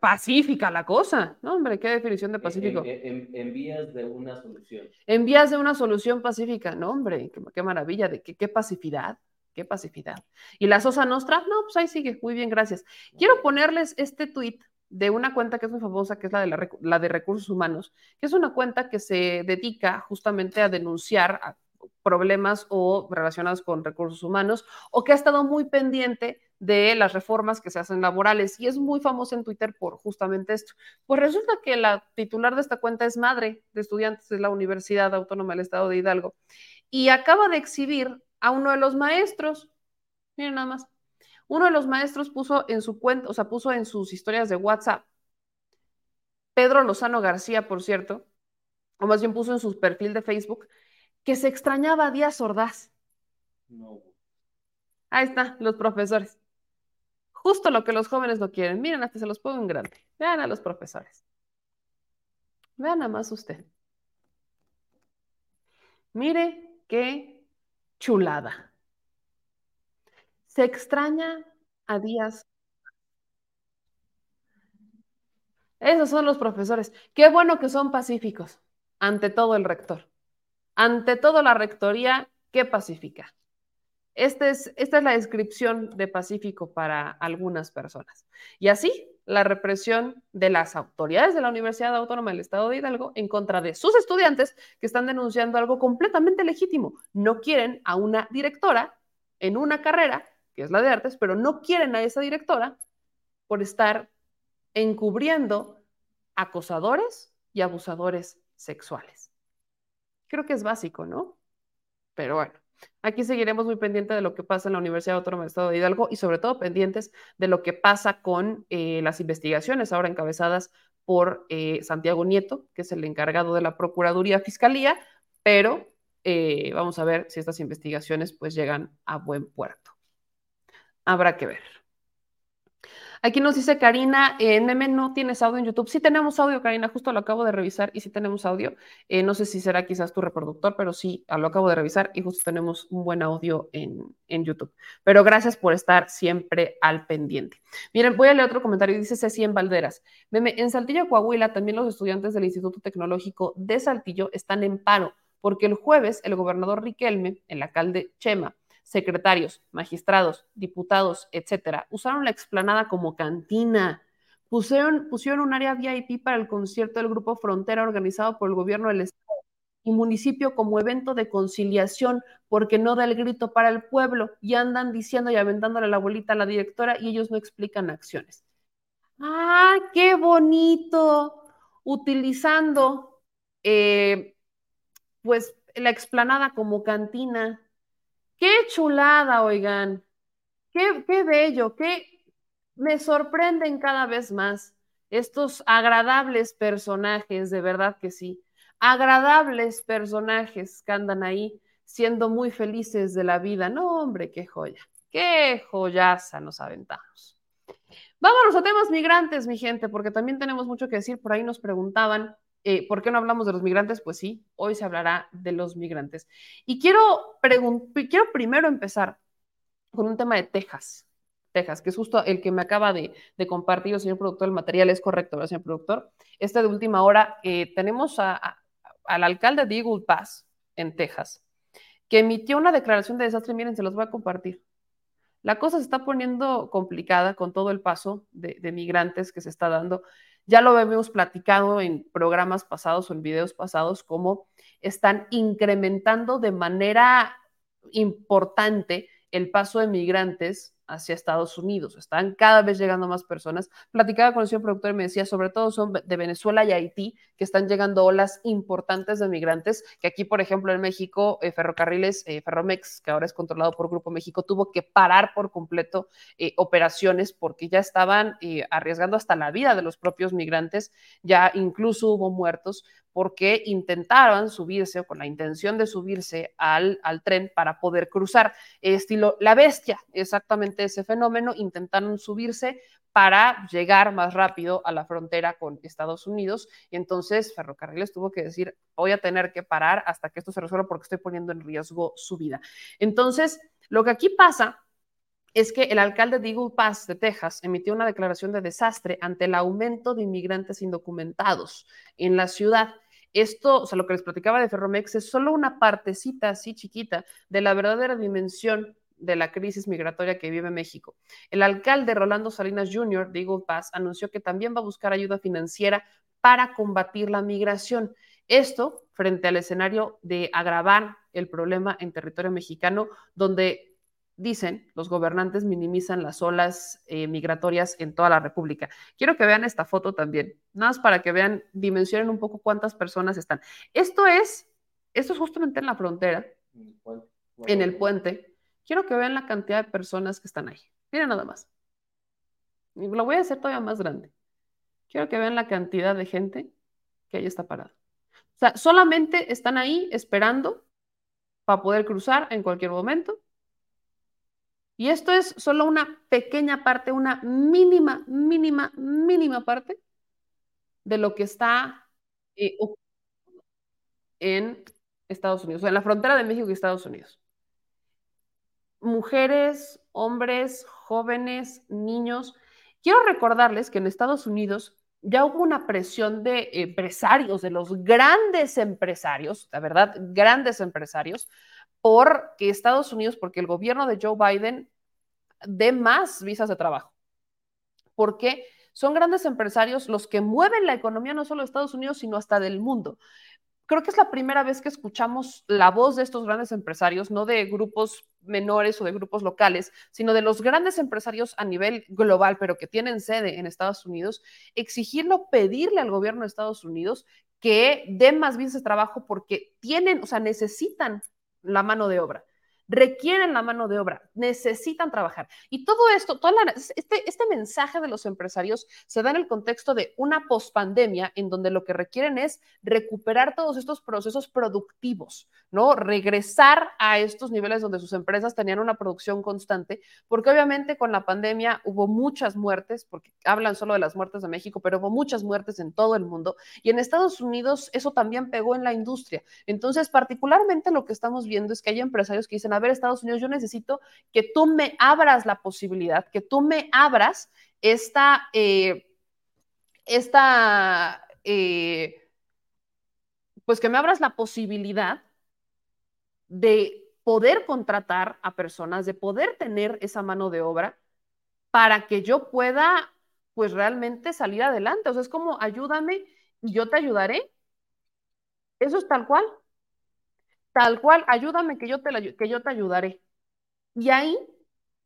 pacífica la cosa. No, hombre, qué definición de pacífico. En, en- en vías de una solución. En vías de una solución pacífica. No, hombre, qué, qué maravilla, de qué, qué pacificidad, qué pacificidad. Y la Sosa Nostra, no, pues ahí sigue, muy bien, gracias. Quiero ponerles este tweet de una cuenta que es muy famosa, que es la de, la, la de recursos humanos, que es una cuenta que se dedica justamente a denunciar a problemas o relacionados con recursos humanos o que ha estado muy pendiente de las reformas que se hacen laborales y es muy famosa en Twitter por justamente esto. Pues resulta que la titular de esta cuenta es madre de estudiantes de la Universidad Autónoma del Estado de Hidalgo y acaba de exhibir a uno de los maestros. Miren nada más. Uno de los maestros puso en su cuenta, o sea, puso en sus historias de WhatsApp, Pedro Lozano García, por cierto, o más bien puso en su perfil de Facebook, que se extrañaba a Díaz Ordaz. No. Ahí está, los profesores. Justo lo que los jóvenes no quieren. Miren, hasta se los pongo en grande. Vean a los profesores. Vean nada más usted. Mire qué chulada. Se extraña a Díaz. Esos son los profesores. Qué bueno que son pacíficos. Ante todo el rector. Ante todo la rectoría, qué pacífica. Este es, esta es la descripción de Pacífico para algunas personas. Y así, la represión de las autoridades de la Universidad Autónoma del Estado de Hidalgo en contra de sus estudiantes que están denunciando algo completamente legítimo. No quieren a una directora en una carrera, que es la de artes, pero no quieren a esa directora por estar encubriendo acosadores y abusadores sexuales. Creo que es básico, ¿no? Pero bueno. Aquí seguiremos muy pendientes de lo que pasa en la Universidad Autónoma del Estado de Hidalgo y sobre todo pendientes de lo que pasa con eh, las investigaciones ahora encabezadas por eh, Santiago Nieto, que es el encargado de la Procuraduría Fiscalía, pero eh, vamos a ver si estas investigaciones pues llegan a buen puerto. Habrá que ver. Aquí nos dice Karina, eh, Meme, no tienes audio en YouTube. Sí tenemos audio, Karina, justo lo acabo de revisar y sí tenemos audio. Eh, no sé si será quizás tu reproductor, pero sí, lo acabo de revisar y justo tenemos un buen audio en, en YouTube. Pero gracias por estar siempre al pendiente. Miren, voy a leer otro comentario. Dice Ceci en Valderas. Meme, en Saltillo, Coahuila, también los estudiantes del Instituto Tecnológico de Saltillo están en paro, porque el jueves el gobernador Riquelme, el alcalde Chema, secretarios, magistrados, diputados, etcétera, usaron la explanada como cantina. Pusieron, un área VIP para el concierto del Grupo Frontera organizado por el gobierno del Estado y municipio como evento de conciliación porque no da el grito para el pueblo y andan diciendo y aventándole la bolita a la directora y ellos no explican acciones. ¡Ah, qué bonito! Utilizando eh, pues la explanada como cantina. ¡Qué chulada, oigan! ¡Qué, qué bello! ¡Qué me sorprenden cada vez más estos agradables personajes, de verdad que sí! Agradables personajes que andan ahí siendo muy felices de la vida. No, hombre, qué joya, qué joyaza nos aventamos. Vámonos a temas migrantes, mi gente, porque también tenemos mucho que decir. Por ahí nos preguntaban eh, ¿Por qué no hablamos de los migrantes? Pues sí, hoy se hablará de los migrantes. Y quiero, quiero primero empezar con un tema de Texas. Texas, que es justo el que me acaba de, compartir el señor productor. El material es correcto, ¿verdad, señor productor? Este de última hora, eh, tenemos al alcalde de Eagle Pass, en Texas, que emitió una declaración de desastre. Miren, se los voy a compartir. La cosa se está poniendo complicada con todo el paso de migrantes que se está dando. Ya lo habíamos platicado en programas pasados o en videos pasados, cómo están incrementando de manera importante el paso de migrantes hacia Estados Unidos. Están cada vez llegando más personas. Platicaba con el señor productor y me decía, sobre todo son de Venezuela y Haití, que están llegando olas importantes de migrantes, que aquí, por ejemplo, en México, eh, Ferrocarriles, eh, Ferromex, que ahora es controlado por Grupo México, tuvo que parar por completo eh, operaciones porque ya estaban arriesgando hasta la vida de los propios migrantes, ya incluso hubo muertos porque intentaron subirse o con la intención de subirse al, al tren para poder cruzar. Estilo la bestia, exactamente ese fenómeno, intentaron subirse para llegar más rápido a la frontera con Estados Unidos. Y entonces Ferrocarriles tuvo que decir, voy a tener que parar hasta que esto se resuelva porque estoy poniendo en riesgo su vida. Entonces, lo que aquí pasa es que el alcalde de Eagle Pass de Texas emitió una declaración de desastre ante el aumento de inmigrantes indocumentados en la ciudad. Esto, o sea, lo que les platicaba de Ferromex es solo una partecita así chiquita de la verdadera dimensión de la crisis migratoria que vive México. El alcalde Rolando Salinas Jr. de Eagle Pass anunció que también va a buscar ayuda financiera para combatir la migración. Esto frente al escenario de agravar el problema en territorio mexicano, donde dicen los gobernantes minimizan las olas eh, migratorias en toda la República. Quiero que vean esta foto también, nada más para que vean, dimensionen un poco cuántas personas están. Esto es, esto es justamente en la frontera, en el puente, Quiero que vean la cantidad de personas que están ahí. Miren nada más. Lo voy a hacer todavía más grande. Quiero que vean la cantidad de gente que ahí está parada. O sea, solamente están ahí esperando para poder cruzar en cualquier momento. Y esto es solo una pequeña parte, una mínima, mínima, mínima parte de lo que está eh, en Estados Unidos, en la frontera de México y Estados Unidos mujeres, hombres, jóvenes, niños. Quiero recordarles que en Estados Unidos ya hubo una presión de empresarios, de los grandes empresarios, la verdad, grandes empresarios, porque Estados Unidos, porque el gobierno de Joe Biden dé más visas de trabajo. Porque son grandes empresarios los que mueven la economía no solo de Estados Unidos, sino hasta del mundo creo que es la primera vez que escuchamos la voz de estos grandes empresarios, no de grupos menores o de grupos locales, sino de los grandes empresarios a nivel global, pero que tienen sede en Estados Unidos, exigirlo, pedirle al gobierno de Estados Unidos que dé más visas de trabajo porque tienen, o sea, necesitan la mano de obra requieren la mano de obra, necesitan trabajar. Y todo esto, toda este, este mensaje de los empresarios se da en el contexto de una pospandemia en donde lo que requieren es recuperar todos estos procesos productivos, ¿no? Regresar a estos niveles donde sus empresas tenían una producción constante, porque obviamente con la pandemia hubo muchas muertes, porque hablan solo de las muertes de México, pero hubo muchas muertes en todo el mundo. Y en Estados Unidos eso también pegó en la industria. Entonces, particularmente lo que estamos viendo es que hay empresarios que dicen, a ver, Estados Unidos, yo necesito que tú me abras la posibilidad, que tú me abras esta, eh, esta, eh, pues que me abras la posibilidad de poder contratar a personas, de poder tener esa mano de obra para que yo pueda, pues realmente salir adelante. O sea, es como ayúdame y yo te ayudaré. Eso es tal cual. Tal cual, ayúdame que yo te, que yo te ayudaré. Y ahí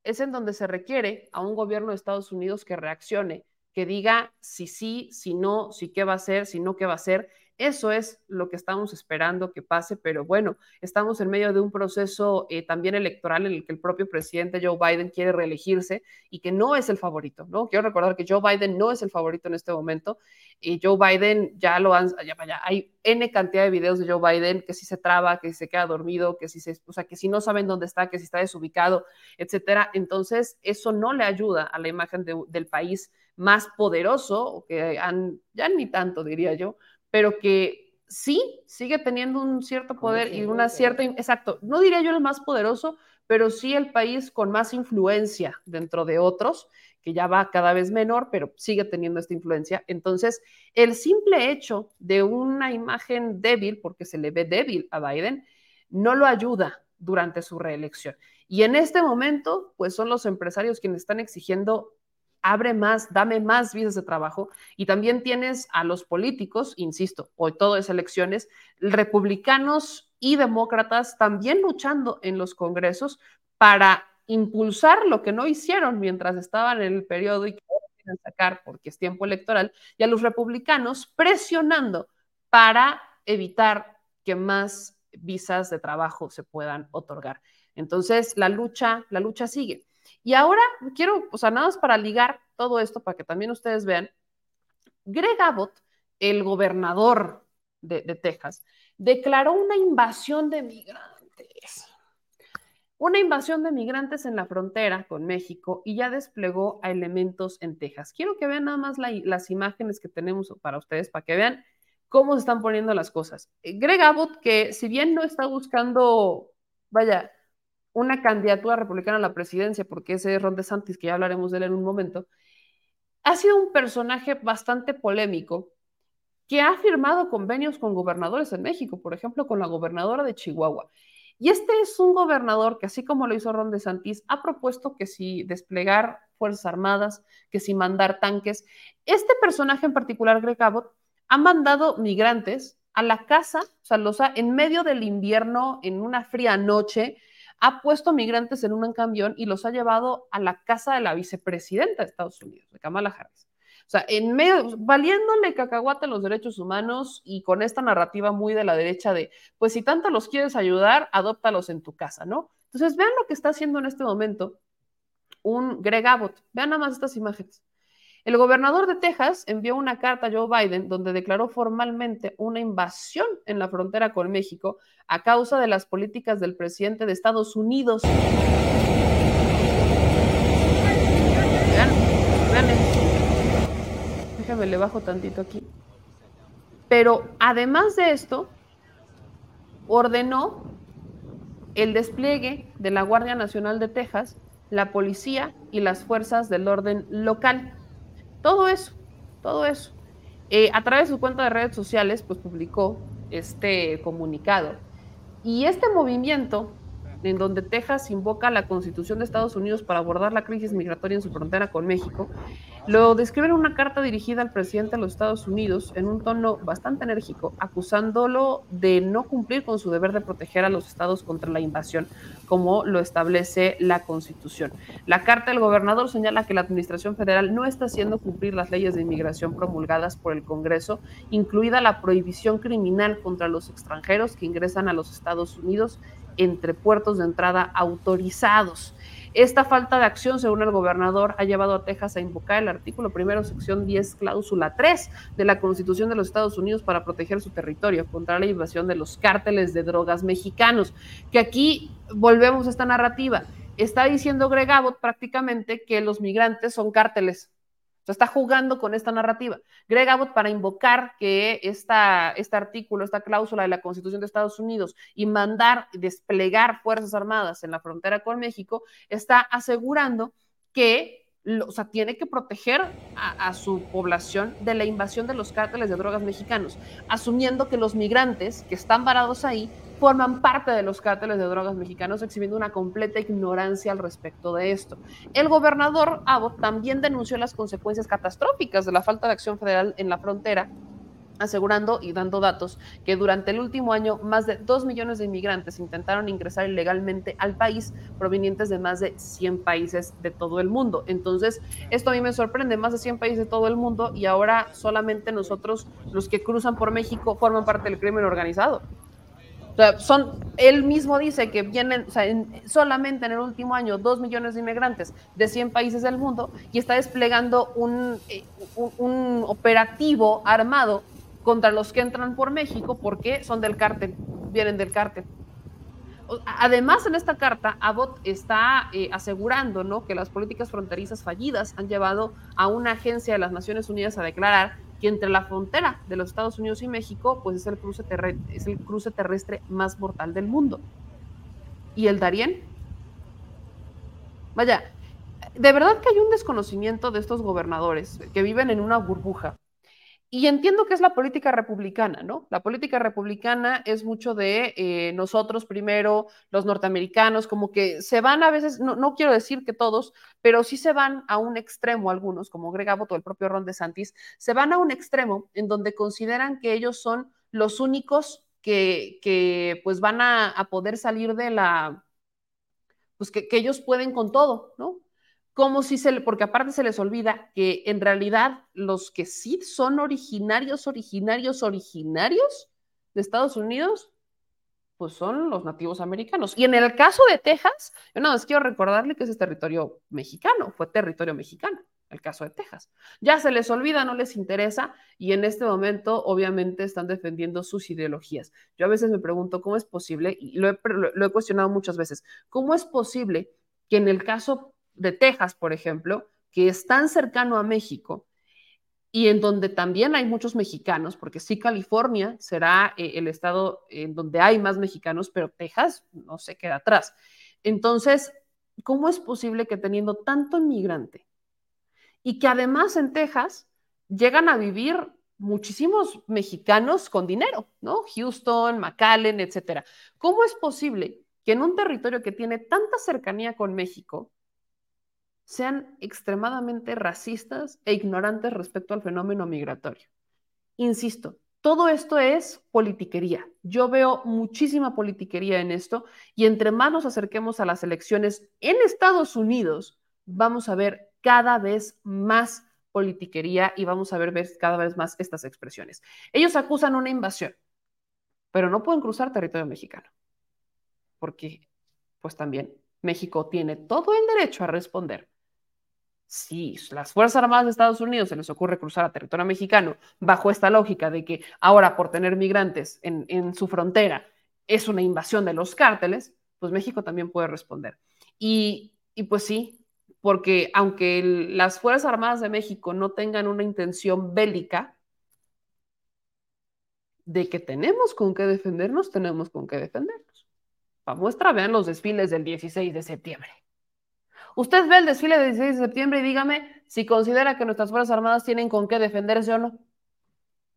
es en donde se requiere a un gobierno de Estados Unidos que reaccione, que diga si sí, si no, si qué va a hacer, si no qué va a hacer, eso es lo que estamos esperando que pase, pero bueno, estamos en medio de un proceso eh, también electoral en el que el propio presidente Joe Biden quiere reelegirse y que no es el favorito, ¿no? Quiero recordar que Joe Biden no es el favorito en este momento y Joe Biden ya lo han, ya, vaya, hay N cantidad de videos de Joe Biden que si se traba, que si se queda dormido, que si se, o sea, que si no saben dónde está, que si está desubicado, etcétera. Entonces, eso no le ayuda a la imagen del país más poderoso, que han, ya ni tanto diría yo, pero que sí sigue teniendo un cierto poder y una cierta, exacto, no diría yo el más poderoso, pero sí el país con más influencia dentro de otros, que ya va cada vez menor, pero sigue teniendo esta influencia. Entonces, el simple hecho de una imagen débil, porque se le ve débil a Biden, no lo ayuda durante su reelección. Y en este momento, pues son los empresarios quienes están exigiendo abre más, dame más visas de trabajo y también tienes a los políticos, insisto, hoy todo es elecciones, republicanos y demócratas también luchando en los congresos para impulsar lo que no hicieron mientras estaban en el periodo y que quieren sacar porque es tiempo electoral, y a los republicanos presionando para evitar que más visas de trabajo se puedan otorgar. Entonces, la lucha, la lucha sigue. Y ahora quiero, o sea, nada más para ligar todo esto, para que también ustedes vean, Greg Abbott, el gobernador de, Texas declaró una invasión de migrantes. Una invasión de migrantes en la frontera con México y ya desplegó a elementos en Texas. Quiero que vean nada más la- las imágenes que tenemos para ustedes, para que vean cómo se están poniendo las cosas. Eh, Greg Abbott, que si bien no está buscando, vaya, una candidatura republicana a la presidencia, porque ese es Ron DeSantis, que ya hablaremos de él en un momento, ha sido un personaje bastante polémico que ha firmado convenios con gobernadores en México, por ejemplo, con la gobernadora de Chihuahua. Y este es un gobernador que, así como lo hizo Ron DeSantis, ha propuesto que si desplegar Fuerzas Armadas, que si mandar tanques. Este personaje en particular, Greg Abbott, ha mandado migrantes a la casa, o sea, los en medio del invierno, en una fría noche, ha puesto migrantes en un camión y los ha llevado a la casa de la vicepresidenta de Estados Unidos, de Kamala Harris. O sea, en medio, valiéndole cacahuate los derechos humanos y con esta narrativa muy de la derecha de, pues si tanto los quieres ayudar, adóptalos en tu casa, ¿no? Entonces, vean lo que está haciendo en este momento un Greg Abbott. Vean nada más estas imágenes. El gobernador de Texas envió una carta a Joe Biden donde declaró formalmente una invasión en la frontera con México a causa de las políticas del presidente de Estados Unidos. Vean, vean esto. Déjame le bajo tantito aquí. Pero además de esto, ordenó el despliegue de la Guardia Nacional de Texas, la policía y las fuerzas del orden local. Todo eso, todo eso. Eh, a través de su cuenta de redes sociales, pues publicó este comunicado. Y este movimiento, en donde Texas invoca la Constitución de Estados Unidos para abordar la crisis migratoria en su frontera con México, lo describe en una carta dirigida al presidente de los Estados Unidos en un tono bastante enérgico, acusándolo de no cumplir con su deber de proteger a los estados contra la invasión, como lo establece la Constitución. La carta del gobernador señala que la Administración Federal no está haciendo cumplir las leyes de inmigración promulgadas por el Congreso, incluida la prohibición criminal contra los extranjeros que ingresan a los Estados Unidos entre puertos de entrada autorizados. Esta falta de acción, según el gobernador, ha llevado a Texas a invocar el artículo primero, sección 10, cláusula 3 de la Constitución de los Estados Unidos para proteger su territorio contra la invasión de los cárteles de drogas mexicanos. Que aquí volvemos a esta narrativa. Está diciendo Greg Abbott prácticamente que los migrantes son cárteles. Sea, está jugando con esta narrativa. Greg Abbott, para invocar que esta, este artículo, esta cláusula de la Constitución de Estados Unidos y mandar, desplegar Fuerzas Armadas en la frontera con México, está asegurando que o sea, tiene que proteger a, a, su población de la invasión de los cárteles de drogas mexicanos, asumiendo que los migrantes que están varados ahí forman parte de los cárteles de drogas mexicanos, exhibiendo una completa ignorancia al respecto de esto. El gobernador Abbott también denunció las consecuencias catastróficas de la falta de acción federal en la frontera asegurando y dando datos que durante el último año más de 2 millones de inmigrantes intentaron ingresar ilegalmente al país provenientes de más de 100 países de todo el mundo. Entonces, esto a mí me sorprende, más de 100 países de todo el mundo y ahora solamente nosotros, los que cruzan por México, forman parte del crimen organizado. Sea, son, él mismo dice que vienen, o sea, en, solamente en el último año, 2 millones de inmigrantes de 100 países del mundo y está desplegando un, un, un operativo armado contra los que entran por México porque son del cártel, vienen del cártel. Además, en esta carta, Abbott está eh, asegurando ¿no? que las políticas fronterizas fallidas han llevado a una agencia de las Naciones Unidas a declarar que entre la frontera de los Estados Unidos y México, pues es el cruce, es el cruce terrestre más mortal del mundo. ¿Y el Darién? Vaya, de verdad que hay un desconocimiento de estos gobernadores que viven en una burbuja y entiendo que es la política republicana, ¿no? La política republicana es mucho de eh, nosotros primero, los norteamericanos, como que se van a veces, no, no, quiero decir que todos, pero sí se van a un extremo algunos, como Greg Abbott o el propio Ron DeSantis, se van a un extremo en donde consideran que ellos son los únicos que, que pues van a, a, poder salir de la, pues que, que ellos pueden con todo, ¿no? Como si se le, porque aparte se les olvida que en realidad los que sí son originarios, originarios, originarios de Estados Unidos, pues son los nativos americanos. Y en el caso de Texas, yo nada más quiero recordarle que ese es territorio mexicano, fue territorio mexicano. el caso de Texas. Ya se les olvida, no les interesa y en este momento obviamente están defendiendo sus ideologías. Yo a veces me pregunto cómo es posible, y lo he, lo he cuestionado muchas veces, cómo es posible que en el caso de Texas, por ejemplo, que es tan cercano a México, y en donde también hay muchos mexicanos, porque sí California será eh, el estado en donde hay más mexicanos, pero Texas no se queda atrás. Entonces, ¿cómo es posible que teniendo tanto inmigrante y que además en Texas llegan a vivir muchísimos mexicanos con dinero, ¿no? Houston, McAllen, etcétera. ¿Cómo es posible que en un territorio que tiene tanta cercanía con México sean extremadamente racistas e ignorantes respecto al fenómeno migratorio. Insisto, todo esto es politiquería. Yo veo muchísima politiquería en esto y entre más nos acerquemos a las elecciones en Estados Unidos, vamos a ver cada vez más politiquería y vamos a ver cada vez más estas expresiones. Ellos acusan una invasión, pero no pueden cruzar territorio mexicano, porque pues también México tiene todo el derecho a responder si las Fuerzas Armadas de Estados Unidos se les ocurre cruzar a territorio mexicano bajo esta lógica de que ahora por tener migrantes en, su frontera es una invasión de los cárteles, pues México también puede responder. Y, pues sí, porque aunque las Fuerzas Armadas de México no tengan una intención bélica, de que tenemos con qué defendernos, tenemos con qué defendernos. Para muestra, vean los desfiles del 16 de septiembre. Usted ve el desfile del 16 de septiembre y dígame si considera que nuestras Fuerzas Armadas tienen con qué defenderse o no.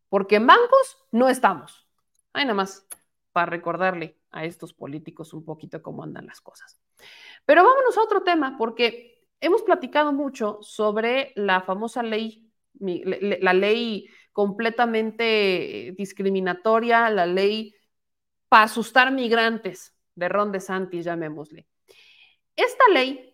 Porque en bancos no estamos. Ahí nada más para recordarle a estos políticos un poquito cómo andan las cosas. Pero vámonos a otro tema, porque hemos platicado mucho sobre la famosa ley, la ley completamente eh, discriminatoria, la ley para asustar migrantes de Ron DeSantis, llamémosle. Esta ley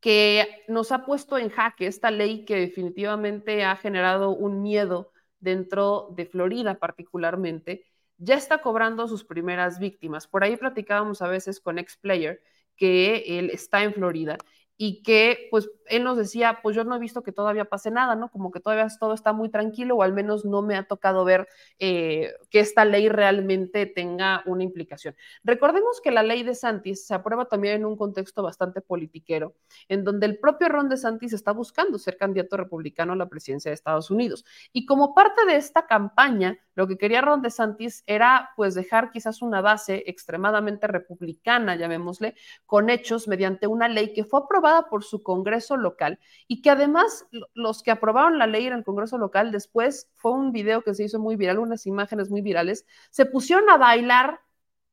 que nos ha puesto en jaque esta ley que definitivamente ha generado un miedo dentro de Florida particularmente, ya está cobrando sus primeras víctimas. Por ahí platicábamos a veces con ex player que él está en Florida y que pues él nos decía, pues yo no he visto que todavía pase nada, ¿no? Como que todavía todo está muy tranquilo o al menos no me ha tocado ver eh, que esta ley realmente tenga una implicación. Recordemos que la ley de Santis se aprueba también en un contexto bastante politiquero, en donde el propio Ron de Santis está buscando ser candidato republicano a la presidencia de Estados Unidos. Y como parte de esta campaña, lo que quería Ron DeSantis era pues dejar quizás una base extremadamente republicana, llamémosle, con hechos mediante una ley que fue aprobada por su Congreso local y que además los que aprobaron la ley en el Congreso local después fue un video que se hizo muy viral, unas imágenes muy virales, se pusieron a bailar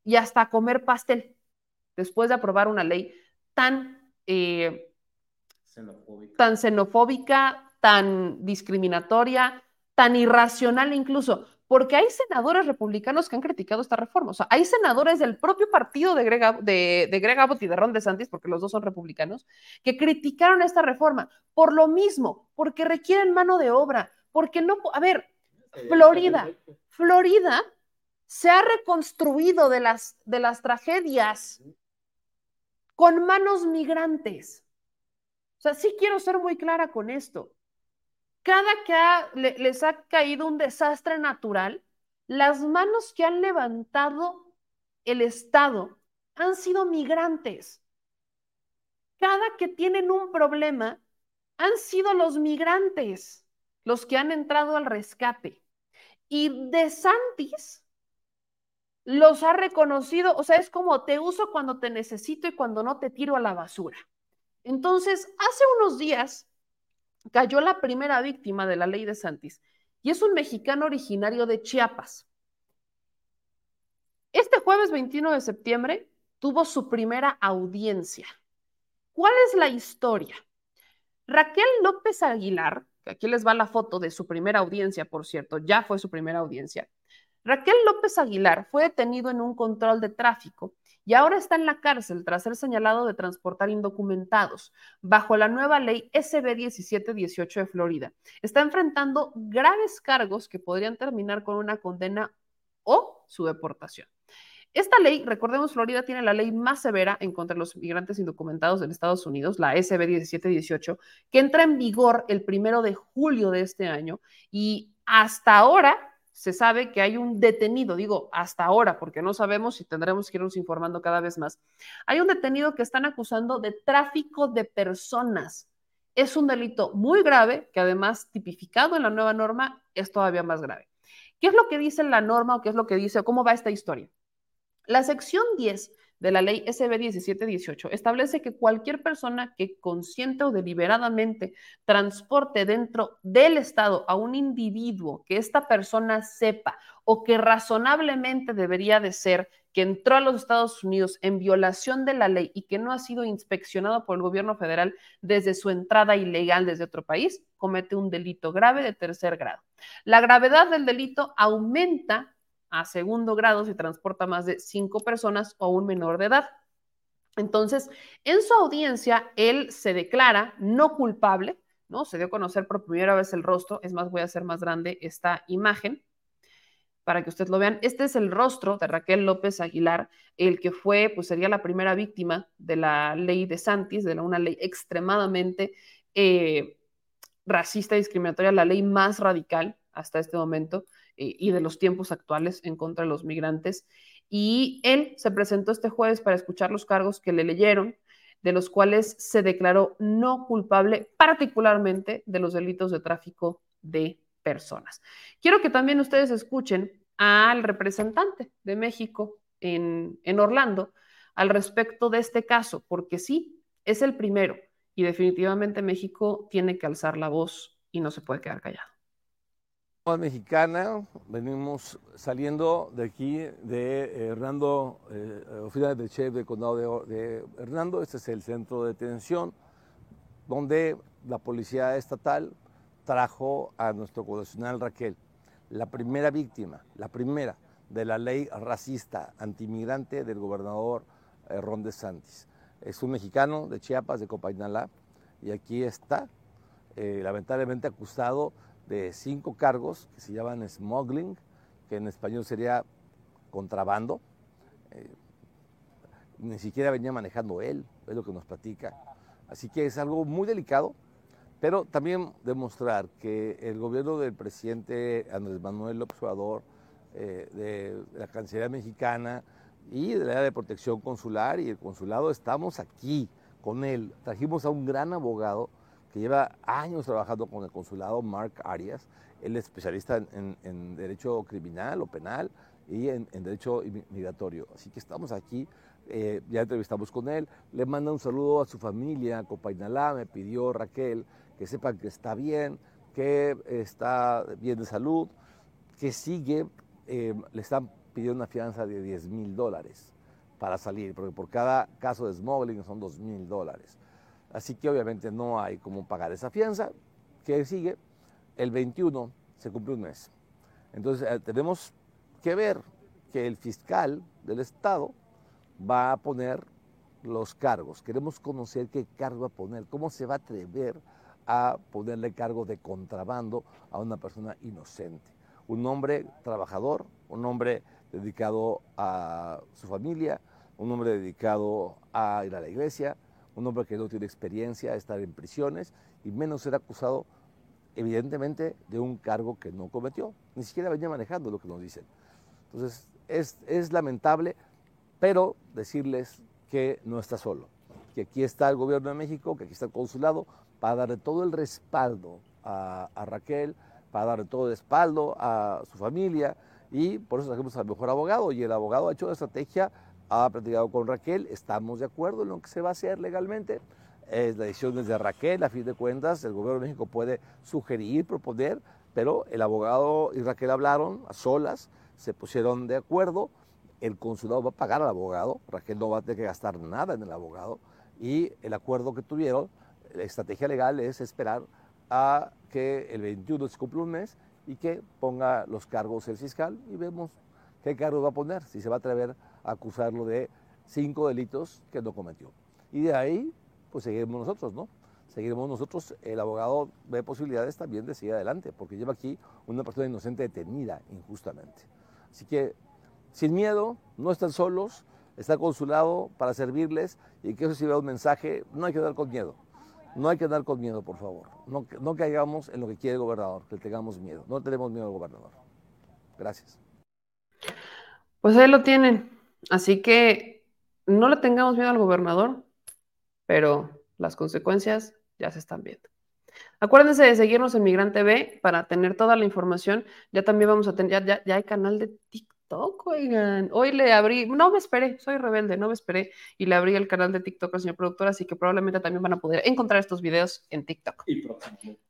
y hasta a comer pastel después de aprobar una ley tan, eh, tan xenofóbica, tan discriminatoria, tan irracional incluso porque hay senadores republicanos que han criticado esta reforma. O sea, hay senadores del propio partido de Greg, de, de Greg Abbott y de Ron DeSantis, porque los dos son republicanos, que criticaron esta reforma por lo mismo, porque requieren mano de obra, porque no, a ver, Florida, Florida se ha reconstruido de las, de las tragedias con manos migrantes. O sea, sí quiero ser muy clara con esto cada que les ha caído un desastre natural, las manos que han levantado el Estado han sido migrantes. Cada que tienen un problema, han sido los migrantes los que han entrado al rescate. Y De Santis los ha reconocido, o sea, es como te uso cuando te necesito y cuando no te tiro a la basura. Entonces, hace unos días cayó la primera víctima de la ley de Santis y es un mexicano originario de Chiapas. Este jueves 21 de septiembre tuvo su primera audiencia. ¿Cuál es la historia? Raquel López Aguilar, que aquí les va la foto de su primera audiencia, por cierto, ya fue su primera audiencia. Raquel López Aguilar fue detenido en un control de tráfico y ahora está en la cárcel tras ser señalado de transportar indocumentados bajo la nueva ley SB 1718 de Florida. Está enfrentando graves cargos que podrían terminar con una condena o su deportación. Esta ley, recordemos, Florida tiene la ley más severa en contra de los migrantes indocumentados en Estados Unidos, la SB 1718, que entra en vigor el primero de julio de este año y hasta ahora se sabe que hay un detenido, digo hasta ahora, porque no sabemos si tendremos que irnos informando cada vez más. Hay un detenido que están acusando de tráfico de personas. Es un delito muy grave que además tipificado en la nueva norma es todavía más grave. ¿Qué es lo que dice la norma o qué es lo que dice o cómo va esta historia? La sección 10 de la ley SB 1718 establece que cualquier persona que consciente o deliberadamente transporte dentro del Estado a un individuo que esta persona sepa o que razonablemente debería de ser que entró a los Estados Unidos en violación de la ley y que no ha sido inspeccionado por el gobierno federal desde su entrada ilegal desde otro país, comete un delito grave de tercer grado. La gravedad del delito aumenta a segundo grado si transporta más de cinco personas o un menor de edad. Entonces, en su audiencia, él se declara no culpable, ¿no? Se dio a conocer por primera vez el rostro, es más, voy a hacer más grande esta imagen para que ustedes lo vean. Este es el rostro de Raquel López Aguilar, el que fue, pues sería la primera víctima de la ley de Santis, de una ley extremadamente eh, racista discriminatoria, la ley más radical hasta este momento eh, y de los tiempos actuales en contra de los migrantes. Y él se presentó este jueves para escuchar los cargos que le leyeron, de los cuales se declaró no culpable, particularmente de los delitos de tráfico de personas. Quiero que también ustedes escuchen al representante de México en, en Orlando al respecto de este caso, porque sí, es el primero y definitivamente México tiene que alzar la voz y no se puede quedar callado mexicana, venimos saliendo de aquí de eh, Hernando, eh, oficina de chef del condado de, Hernando, este es el centro de detención, donde la policía estatal trajo a nuestro conacional Raquel, la primera víctima, la primera de la ley racista antimigrante del gobernador eh, Ron DeSantis. Es un mexicano de Chiapas, de Copainalá, y aquí está, lamentablemente acusado de cinco cargos que se llaman smuggling, que en español sería contrabando. Eh, ni siquiera venía manejando él, es lo que nos platica. Así que es algo muy delicado, pero también demostrar que el gobierno del presidente Andrés Manuel López Obrador, eh, de la Cancillería Mexicana y de la área de protección consular y el consulado, estamos aquí con él. Trajimos a un gran abogado lleva años trabajando con el consulado, Mark Arias. Él es especialista en, derecho criminal o penal y en, derecho migratorio. Así que estamos aquí, eh, ya entrevistamos con él. Le manda un saludo a su familia, Copainalá, me pidió Raquel que sepan que está bien, que está bien de salud, que sigue, eh, le están pidiendo una fianza de 10 mil dólares para salir, porque por cada caso de smuggling son 2 mil dólares. Así que obviamente no hay cómo pagar esa fianza. que sigue? El 21 se cumple un mes. Entonces eh, tenemos que ver que el fiscal del Estado va a poner los cargos. Queremos conocer qué cargo va a poner, cómo se va a atrever a ponerle cargo de contrabando a una persona inocente. Un hombre trabajador, un hombre dedicado a su familia, un hombre dedicado a ir a la iglesia, un hombre que no tiene experiencia, estar en prisiones y menos ser acusado evidentemente de un cargo que no cometió. Ni siquiera venía manejando lo que nos dicen. Entonces es, es lamentable, pero decirles que no está solo, que aquí está el gobierno de México, que aquí está el consulado, para darle todo el respaldo a, a Raquel, para darle todo el respaldo a su familia y por eso trajimos al mejor abogado y el abogado ha hecho una estrategia ha platicado con Raquel, estamos de acuerdo en lo que se va a hacer legalmente. Es la decisión de Raquel, a fin de cuentas, el gobierno de México puede sugerir, proponer, pero el abogado y Raquel hablaron a solas, se pusieron de acuerdo, el consulado va a pagar al abogado, Raquel no va a tener que gastar nada en el abogado, y el acuerdo que tuvieron, la estrategia legal es esperar a que el 21 se cumpla un mes y que ponga los cargos el fiscal y vemos qué cargos va a poner, si se va a atrever acusarlo de cinco delitos que no cometió. Y de ahí, pues seguiremos nosotros, ¿no? Seguiremos nosotros, el abogado ve posibilidades también de seguir adelante, porque lleva aquí una persona inocente detenida injustamente. Así que sin miedo, no están solos, está con su lado para servirles y que eso sirva un mensaje, no hay que dar con miedo. No hay que dar con miedo, por favor. No, no caigamos en lo que quiere el gobernador, que tengamos miedo. No tenemos miedo al gobernador. Gracias. Pues ahí lo tienen. Así que no le tengamos miedo al gobernador, pero las consecuencias ya se están viendo. Acuérdense de seguirnos en Migrante TV para tener toda la información. Ya también vamos a tener, ya, ya, ya hay canal de TikTok, oigan. Hoy le abrí, no me esperé, soy rebelde, no me esperé y le abrí el canal de TikTok al señor productor, así que probablemente también van a poder encontrar estos videos en TikTok. Y próximamente.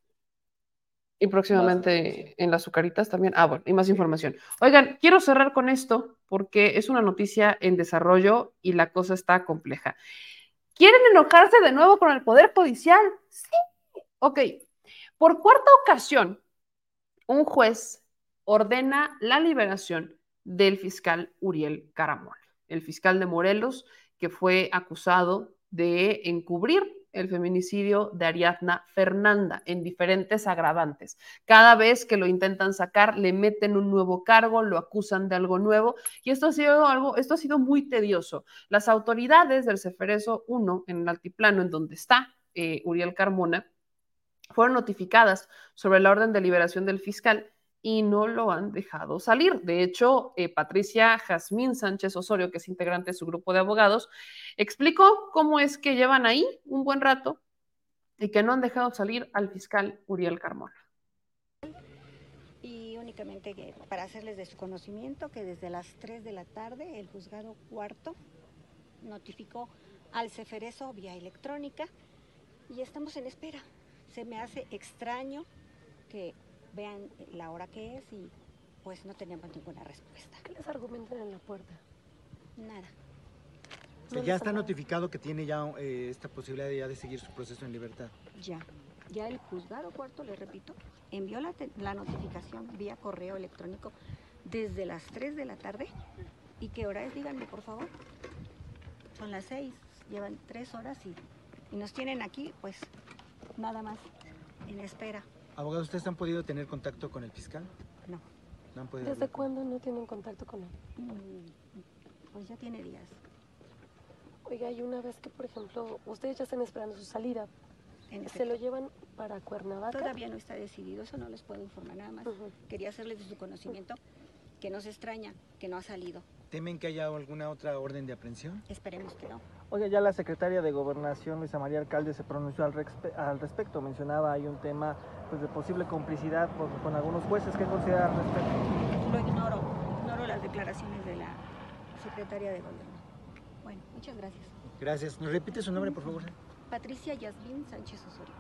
Y próximamente en las azucaritas también. Ah, bueno, y más información. Oigan, quiero cerrar con esto porque es una noticia en desarrollo y la cosa está compleja. ¿Quieren enojarse de nuevo con el Poder Judicial? Sí. Ok. Por cuarta ocasión, un juez ordena la liberación del fiscal Uriel Caramón, el fiscal de Morelos, que fue acusado de encubrir el feminicidio de Ariadna Fernanda en diferentes agravantes. Cada vez que lo intentan sacar, le meten un nuevo cargo, lo acusan de algo nuevo y esto ha sido algo, esto ha sido muy tedioso. Las autoridades del Ceferezo 1 en el altiplano, en donde está eh, Uriel Carmona, fueron notificadas sobre la orden de liberación del fiscal y no lo han dejado salir. De hecho, eh, Patricia Jazmín Sánchez Osorio, que es integrante de su grupo de abogados, explicó cómo es que llevan ahí un buen rato y que no han dejado salir al fiscal Uriel Carmona. Y únicamente para hacerles de su conocimiento que desde las 3 de la tarde el juzgado cuarto notificó al Ceferezo vía electrónica y estamos en espera. Se me hace extraño que vean la hora que es y pues no tenemos ninguna respuesta. ¿Qué les argumentan en la puerta? Nada. O sea, ya está notificado que tiene ya eh, esta posibilidad de, ya de seguir su proceso en libertad. Ya, ya el juzgado cuarto, le repito, envió la notificación vía correo electrónico desde las 3 de la tarde. ¿Y qué hora es? Díganme, por favor. Son las 6, llevan 3 horas y, y nos tienen aquí, pues, nada más, en espera. Abogado, ¿ustedes han podido tener contacto con el fiscal? No. No han podido. ¿Desde hablar. cuándo no tienen contacto con él? Mm, Pues ya tiene días. Oiga, y una vez que, por ejemplo, ustedes ya están esperando su salida, En ¿se efecto. lo llevan para Cuernavaca? Todavía no está decidido, eso no les puedo informar nada más. Quería hacerles de su conocimiento que no se extraña, que no ha salido. ¿Temen que haya alguna otra orden de aprehensión? Esperemos que no. Oiga, ya la secretaria de Gobernación, Luisa María Alcalde, se pronunció al, respe- al respecto. Mencionaba ahí un tema pues, de posible complicidad por- con algunos jueces. ¿Qué considera al respecto? Lo ignoro, ignoro las declaraciones de la secretaria de gobierno. Bueno, muchas gracias. Gracias. ¿Nos repite su nombre, por favor? Patricia Yasmín Sánchez Osorio.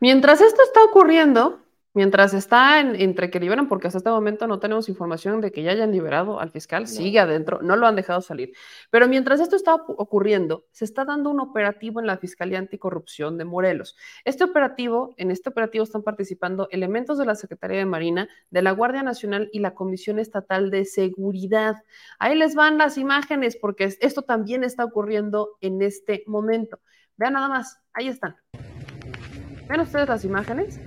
Mientras esto está ocurriendo, mientras está en- entre que liberan, porque hasta este momento no tenemos información de que ya hayan liberado al fiscal, sigue adentro, no lo han dejado salir. Pero mientras esto está ocu- ocurriendo, se está dando un operativo en la Fiscalía Anticorrupción de Morelos. Este operativo, en este operativo están participando elementos de la Secretaría de Marina, de la Guardia Nacional y la Comisión Estatal de Seguridad. Ahí les van las imágenes, porque es- esto también está ocurriendo en este momento. Vean nada más, ahí están. ¿Ven ustedes las imágenes?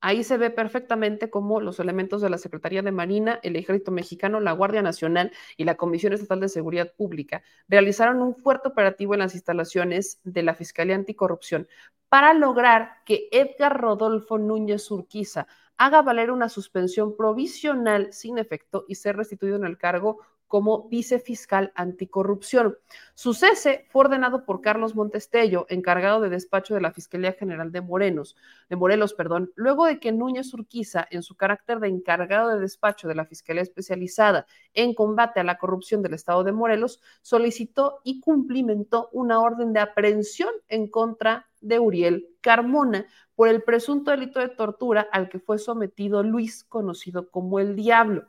Ahí se ve perfectamente cómo los elementos de la Secretaría de Marina, el Ejército Mexicano, la Guardia Nacional y la Comisión Estatal de Seguridad Pública realizaron un fuerte operativo en las instalaciones de la Fiscalía Anticorrupción para lograr que Edgar Rodolfo Núñez Urquiza haga valer una suspensión provisional sin efecto y ser restituido en el cargo como vicefiscal anticorrupción. Su cese fue ordenado por Carlos Montestello, encargado de despacho de la Fiscalía General de Morenos, de Morelos, perdón, luego de que Núñez Urquiza, en su carácter de encargado de despacho de la Fiscalía Especializada en combate a la corrupción del Estado de Morelos, solicitó y cumplimentó una orden de aprehensión en contra de Uriel Carmona por el presunto delito de tortura al que fue sometido Luis, conocido como el Diablo.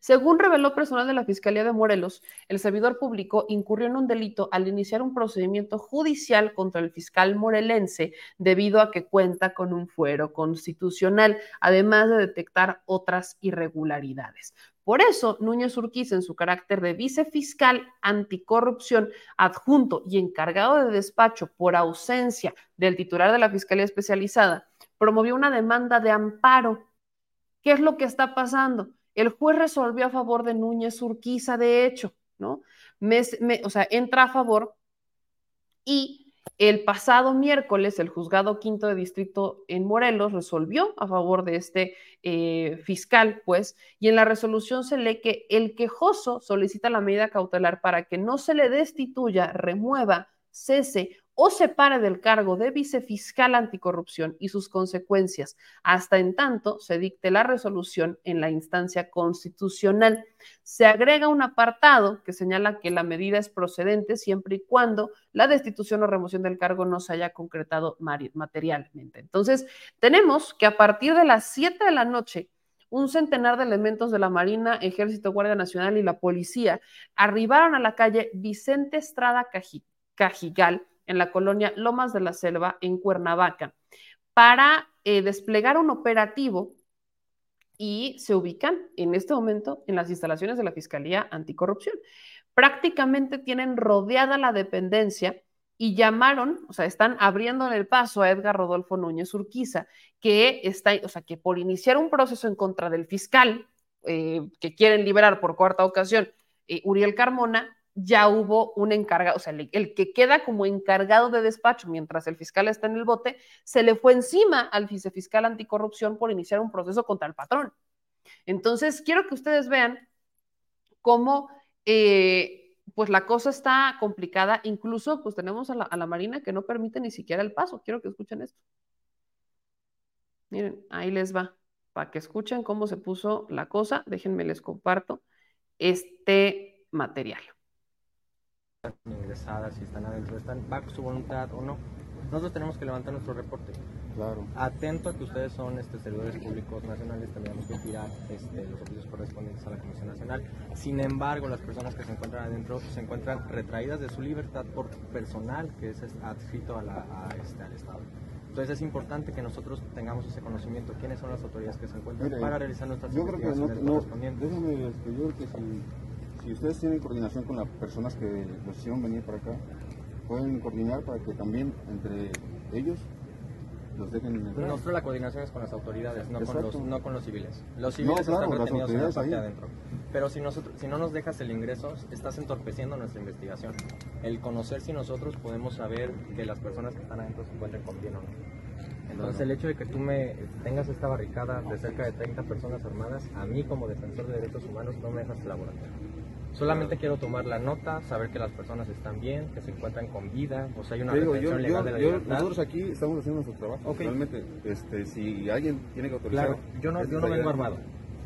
Según reveló personal de la Fiscalía de Morelos, el servidor público incurrió en un delito al iniciar un procedimiento judicial contra el fiscal morelense debido a que cuenta con un fuero constitucional, además de detectar otras irregularidades. Por eso, Núñez Urquiza, en su carácter de vicefiscal anticorrupción adjunto y encargado de despacho por ausencia del titular de la Fiscalía Especializada, promovió una demanda de amparo. ¿Qué es lo que está pasando? El juez resolvió a favor de Núñez Urquiza, de hecho, ¿no? O sea, entra a favor y el pasado miércoles el juzgado quinto de distrito en Morelos resolvió a favor de este eh, fiscal, pues, y en la resolución se lee que el quejoso solicita la medida cautelar para que no se le destituya, remueva, cese o separe del cargo de vicefiscal anticorrupción y sus consecuencias, hasta en tanto se dicte la resolución en la instancia constitucional. Se agrega un apartado que señala que la medida es procedente siempre y cuando la destitución o remoción del cargo no se haya concretado materialmente. Entonces, tenemos que a partir de las 7 de la noche, un centenar de elementos de la Marina, Ejército, Guardia Nacional y la Policía arribaron a la calle Vicente Estrada Caji- Cajigal en la colonia Lomas de la Selva, en Cuernavaca, para eh, desplegar un operativo y se ubican en este momento en las instalaciones de la Fiscalía Anticorrupción. Prácticamente tienen rodeada la dependencia y llamaron, o sea, están abriéndole el paso a Edgar Rodolfo Núñez Urquiza, que está, o sea, que por iniciar un proceso en contra del fiscal eh, que quieren liberar por cuarta ocasión, eh, Uriel Carmona, ya hubo un encargado, o sea, el, que queda como encargado de despacho mientras el fiscal está en el bote, se le fue encima al vicefiscal anticorrupción por iniciar un proceso contra el patrón. Entonces, quiero que ustedes vean cómo eh, pues la cosa está complicada. Incluso pues tenemos a la, a la, Marina que no permite ni siquiera el paso. Quiero que escuchen esto. Miren, ahí les va. Para que escuchen cómo se puso la cosa, déjenme les comparto este material. Ingresadas, si están adentro, están bajo su voluntad o no. Nosotros tenemos que levantar nuestro reporte. Claro. Atento a que ustedes son este, servidores públicos nacionales, tendríamos que girar este, los oficios correspondientes a la Comisión Nacional. Sin embargo, las personas que se encuentran adentro se encuentran retraídas de su libertad por personal que es adscrito a la, a, este, al Estado. Entonces es importante que nosotros tengamos ese conocimiento, quiénes son las autoridades que se encuentran para realizar nuestras yo creo que no, investigaciones no correspondientes. déjame, este, yo creo que si, si ustedes tienen coordinación con las personas que los hicieron venir para acá, pueden coordinar para que también entre ellos los dejen entrar. Nosotros la coordinación es con las autoridades, no, con los, no con los civiles. Los No, civiles claro, están retenidos en la parte de adentro. Pero si, nosotros, si no nos dejas el ingreso, estás entorpeciendo nuestra investigación. El conocer si nosotros podemos saber que las personas que están adentro se encuentran con bien o no. Entonces el hecho de que tú me tengas esta barricada de cerca de 30 personas armadas, a mí como defensor de derechos humanos no me dejas elaborar. Solamente quiero tomar la nota, saber que las personas están bien, que se encuentran con vida, o sea, hay una Te digo, yo, legal yo- de la yo- nosotros aquí estamos haciendo nuestro trabajo. Ok. Realmente, este, si alguien tiene que autorizar. Claro, yo no, yo no vengo armado.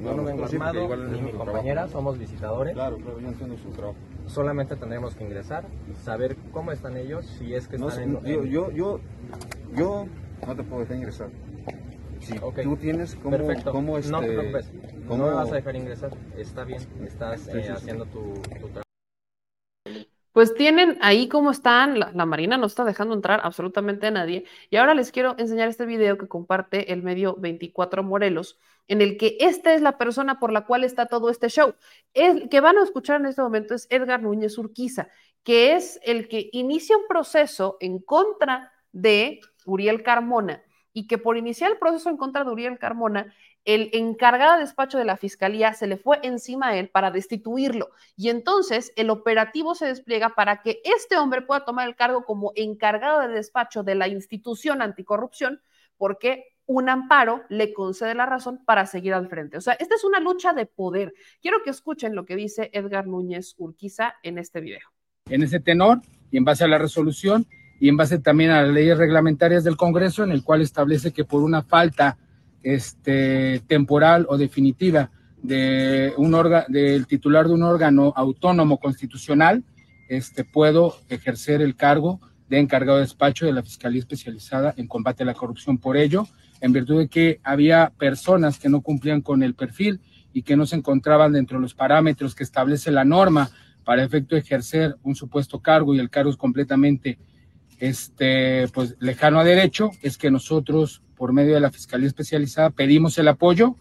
Yo no vengo nosotros sí, porque armado, ni mi compañera, trabajo. somos visitadores. Claro, claro, ellos haciendo su trabajo. Solamente tendremos que ingresar, saber cómo están ellos, si es que No están en... yo, yo, yo, yo no te puedo dejar ingresar. Si Ok. tú tienes cómo, Perfecto. cómo este, No te preocupes. cómo- No me vas a dejar ingresar. Está bien. Estás Sí, eh, sí, sí. haciendo tu, tu trabajo. Pues tienen ahí cómo están, la, la Marina no está dejando entrar absolutamente a nadie. Y ahora les quiero enseñar este video que comparte el medio 24 Morelos, en el que esta es la persona por la cual está todo este show. El que van a escuchar en este momento es Edgar Núñez Urquiza, que es el que inicia un proceso en contra de Uriel Carmona y que por iniciar el proceso en contra de Uriel Carmona, el encargado de despacho de la fiscalía se le fue encima a él para destituirlo. Y entonces el operativo se despliega para que este hombre pueda tomar el cargo como encargado de despacho de la institución anticorrupción, porque un amparo le concede la razón para seguir al frente. O sea, esta es una lucha de poder. Quiero que escuchen lo que dice Edgar Núñez Urquiza en este video. en ese tenor y en base a la resolución y en base también a las leyes reglamentarias del Congreso, en el cual establece que por una falta este, temporal o definitiva de un órgano, del titular de un órgano autónomo constitucional, este, puedo ejercer el cargo de encargado de despacho de la Fiscalía Especializada en Combate a la Corrupción. Por ello, en virtud de que había personas que no cumplían con el perfil y que no se encontraban dentro de los parámetros que establece la norma para efecto de ejercer un supuesto cargo y el cargo es completamente este, pues, lejano a derecho, es que nosotros, por medio de la Fiscalía Especializada, pedimos el apoyo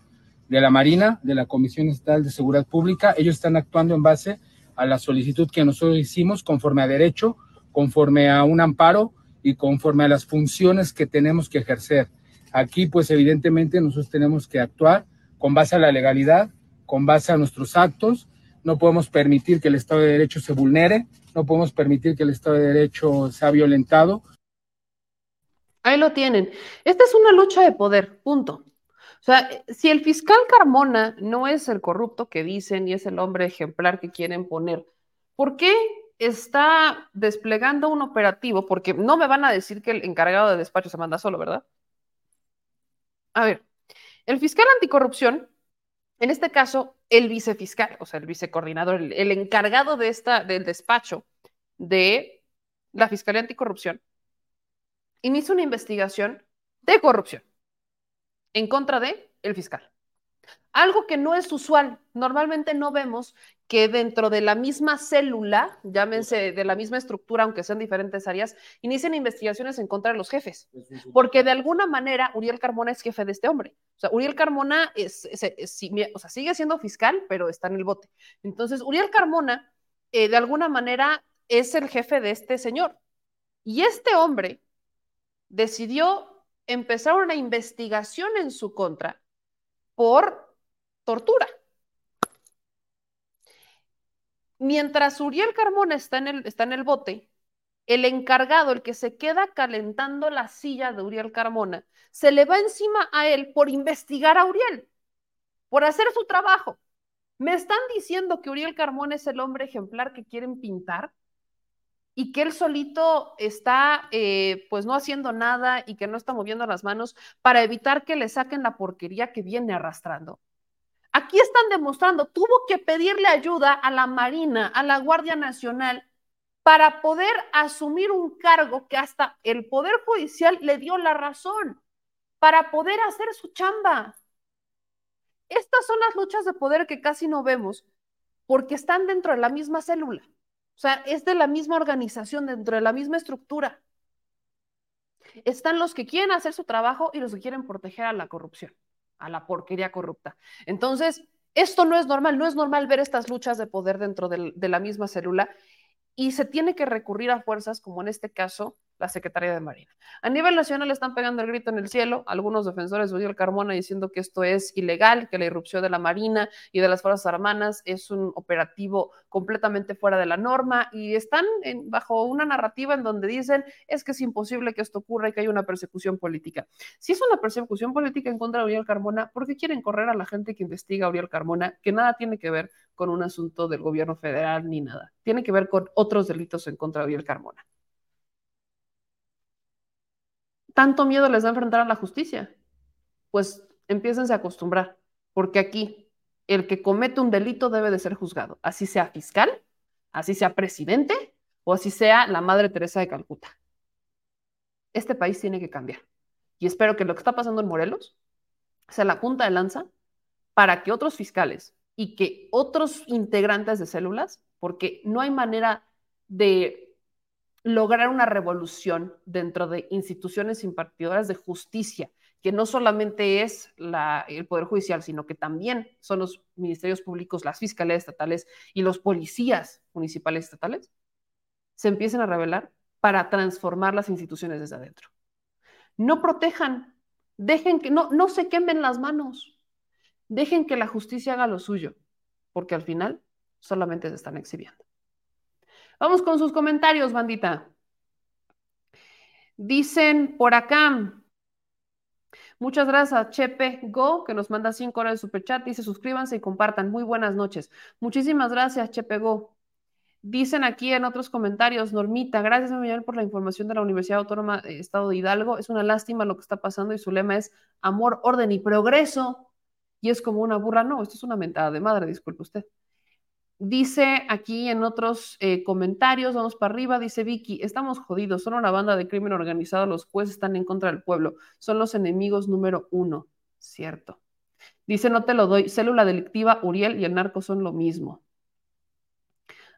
de la Marina, de la Comisión Estatal de Seguridad Pública. Ellos están actuando en base a la solicitud que nosotros hicimos conforme a derecho, conforme a un amparo y conforme a las funciones que tenemos que ejercer. Aquí, pues evidentemente nosotros tenemos que actuar con base a la legalidad, con base a nuestros actos, no podemos permitir que el Estado de Derecho se vulnere, no podemos permitir que el Estado de Derecho sea violentado. Ahí lo tienen. Esta es una lucha de poder, punto. O sea, si el fiscal Carmona no es el corrupto que dicen y es el hombre ejemplar que quieren poner, ¿por qué está desplegando un operativo? Porque no me van a decir que el encargado de despacho se manda solo, ¿verdad? A ver, el fiscal anticorrupción, en este caso, el vicefiscal, o sea, el vicecoordinador, el, el encargado de esta, del despacho de la Fiscalía Anticorrupción, inicia una investigación de corrupción en contra de el fiscal. Algo que no es usual. Normalmente no vemos que dentro de la misma célula, llámense de la misma estructura, aunque sean diferentes áreas, inicien investigaciones en contra de los jefes. Porque de alguna manera Uriel Carmona es jefe de este hombre. O sea, Uriel Carmona es- es- o sea, sigue siendo fiscal, pero está en el bote. Entonces, Uriel Carmona, eh, de alguna manera, es el jefe de este señor. Y este hombre decidió empezar una investigación en su contra por tortura. Mientras Uriel Carmona está en el, bote, el encargado, el que se queda calentando la silla de Uriel Carmona, se le va encima a él por investigar a Uriel, por hacer su trabajo. ¿Me están diciendo que Uriel Carmona es el hombre ejemplar que quieren pintar? y que él solito está eh, pues no haciendo nada y que no está moviendo las manos para evitar que le saquen la porquería que viene arrastrando. Aquí están demostrando, tuvo que pedirle ayuda a la Marina, a la Guardia Nacional, para poder asumir un cargo que hasta el Poder Judicial le dio la razón, para poder hacer su chamba. Estas son las luchas de poder que casi no vemos, porque están dentro de la misma célula. O sea, es de la misma organización, dentro de la misma estructura. Están los que quieren hacer su trabajo y los que quieren proteger a la corrupción, a la porquería corrupta. Entonces, esto no es normal, no es normal ver estas luchas de poder dentro del- de la misma célula y se tiene que recurrir a fuerzas como en este caso la Secretaría de Marina. A nivel nacional están pegando el grito en el cielo, algunos defensores de Uriel Carmona diciendo que esto es ilegal, que la irrupción de la Marina y de las Fuerzas Armadas es un operativo completamente fuera de la norma y están bajo una narrativa en donde dicen es que es imposible que esto ocurra y que hay una persecución política. Si es una persecución política en contra de Uriel Carmona, ¿por qué quieren correr a la gente que investiga a Uriel Carmona, que nada tiene que ver con un asunto del gobierno federal ni nada? Tiene que ver con otros delitos en contra de Uriel Carmona. Tanto miedo les da enfrentar a la justicia? Pues empiécense a acostumbrar, porque aquí el que comete un delito debe de ser juzgado, así sea fiscal, así sea presidente o así sea la Madre Teresa de Calcuta. Este país tiene que cambiar. Y espero que lo que está pasando en Morelos sea la punta de lanza para que otros fiscales y que otros integrantes de células, porque no hay manera de lograr una revolución dentro de instituciones impartidoras de justicia, que no solamente es el Poder Judicial, sino que también son los ministerios públicos, las fiscalías estatales y los policías municipales estatales, se empiecen a rebelar para transformar las instituciones desde adentro. No protejan, dejen que no, no se quemen las manos, dejen que la justicia haga lo suyo, porque al final solamente se están exhibiendo. Vamos con sus comentarios, bandita. Dicen por acá. Muchas gracias, Chepe Go, que nos manda cinco horas de superchat. Dice, suscríbanse y compartan. Muy buenas noches. Muchísimas gracias, Chepe Go. Dicen aquí en otros comentarios, Normita, gracias Miguel por la información de la Universidad Autónoma de Estado de Hidalgo. Es una lástima lo que está pasando y su lema es amor, orden y progreso. Y es como una burra. No, esto es una mentada de madre, disculpe usted. Dice aquí en otros eh, comentarios, vamos para arriba, dice Vicky, estamos jodidos, son una banda de crimen organizado, los jueces están en contra del pueblo, son los enemigos número uno, cierto. Dice, no te lo doy, célula delictiva, Uriel y el narco son lo mismo.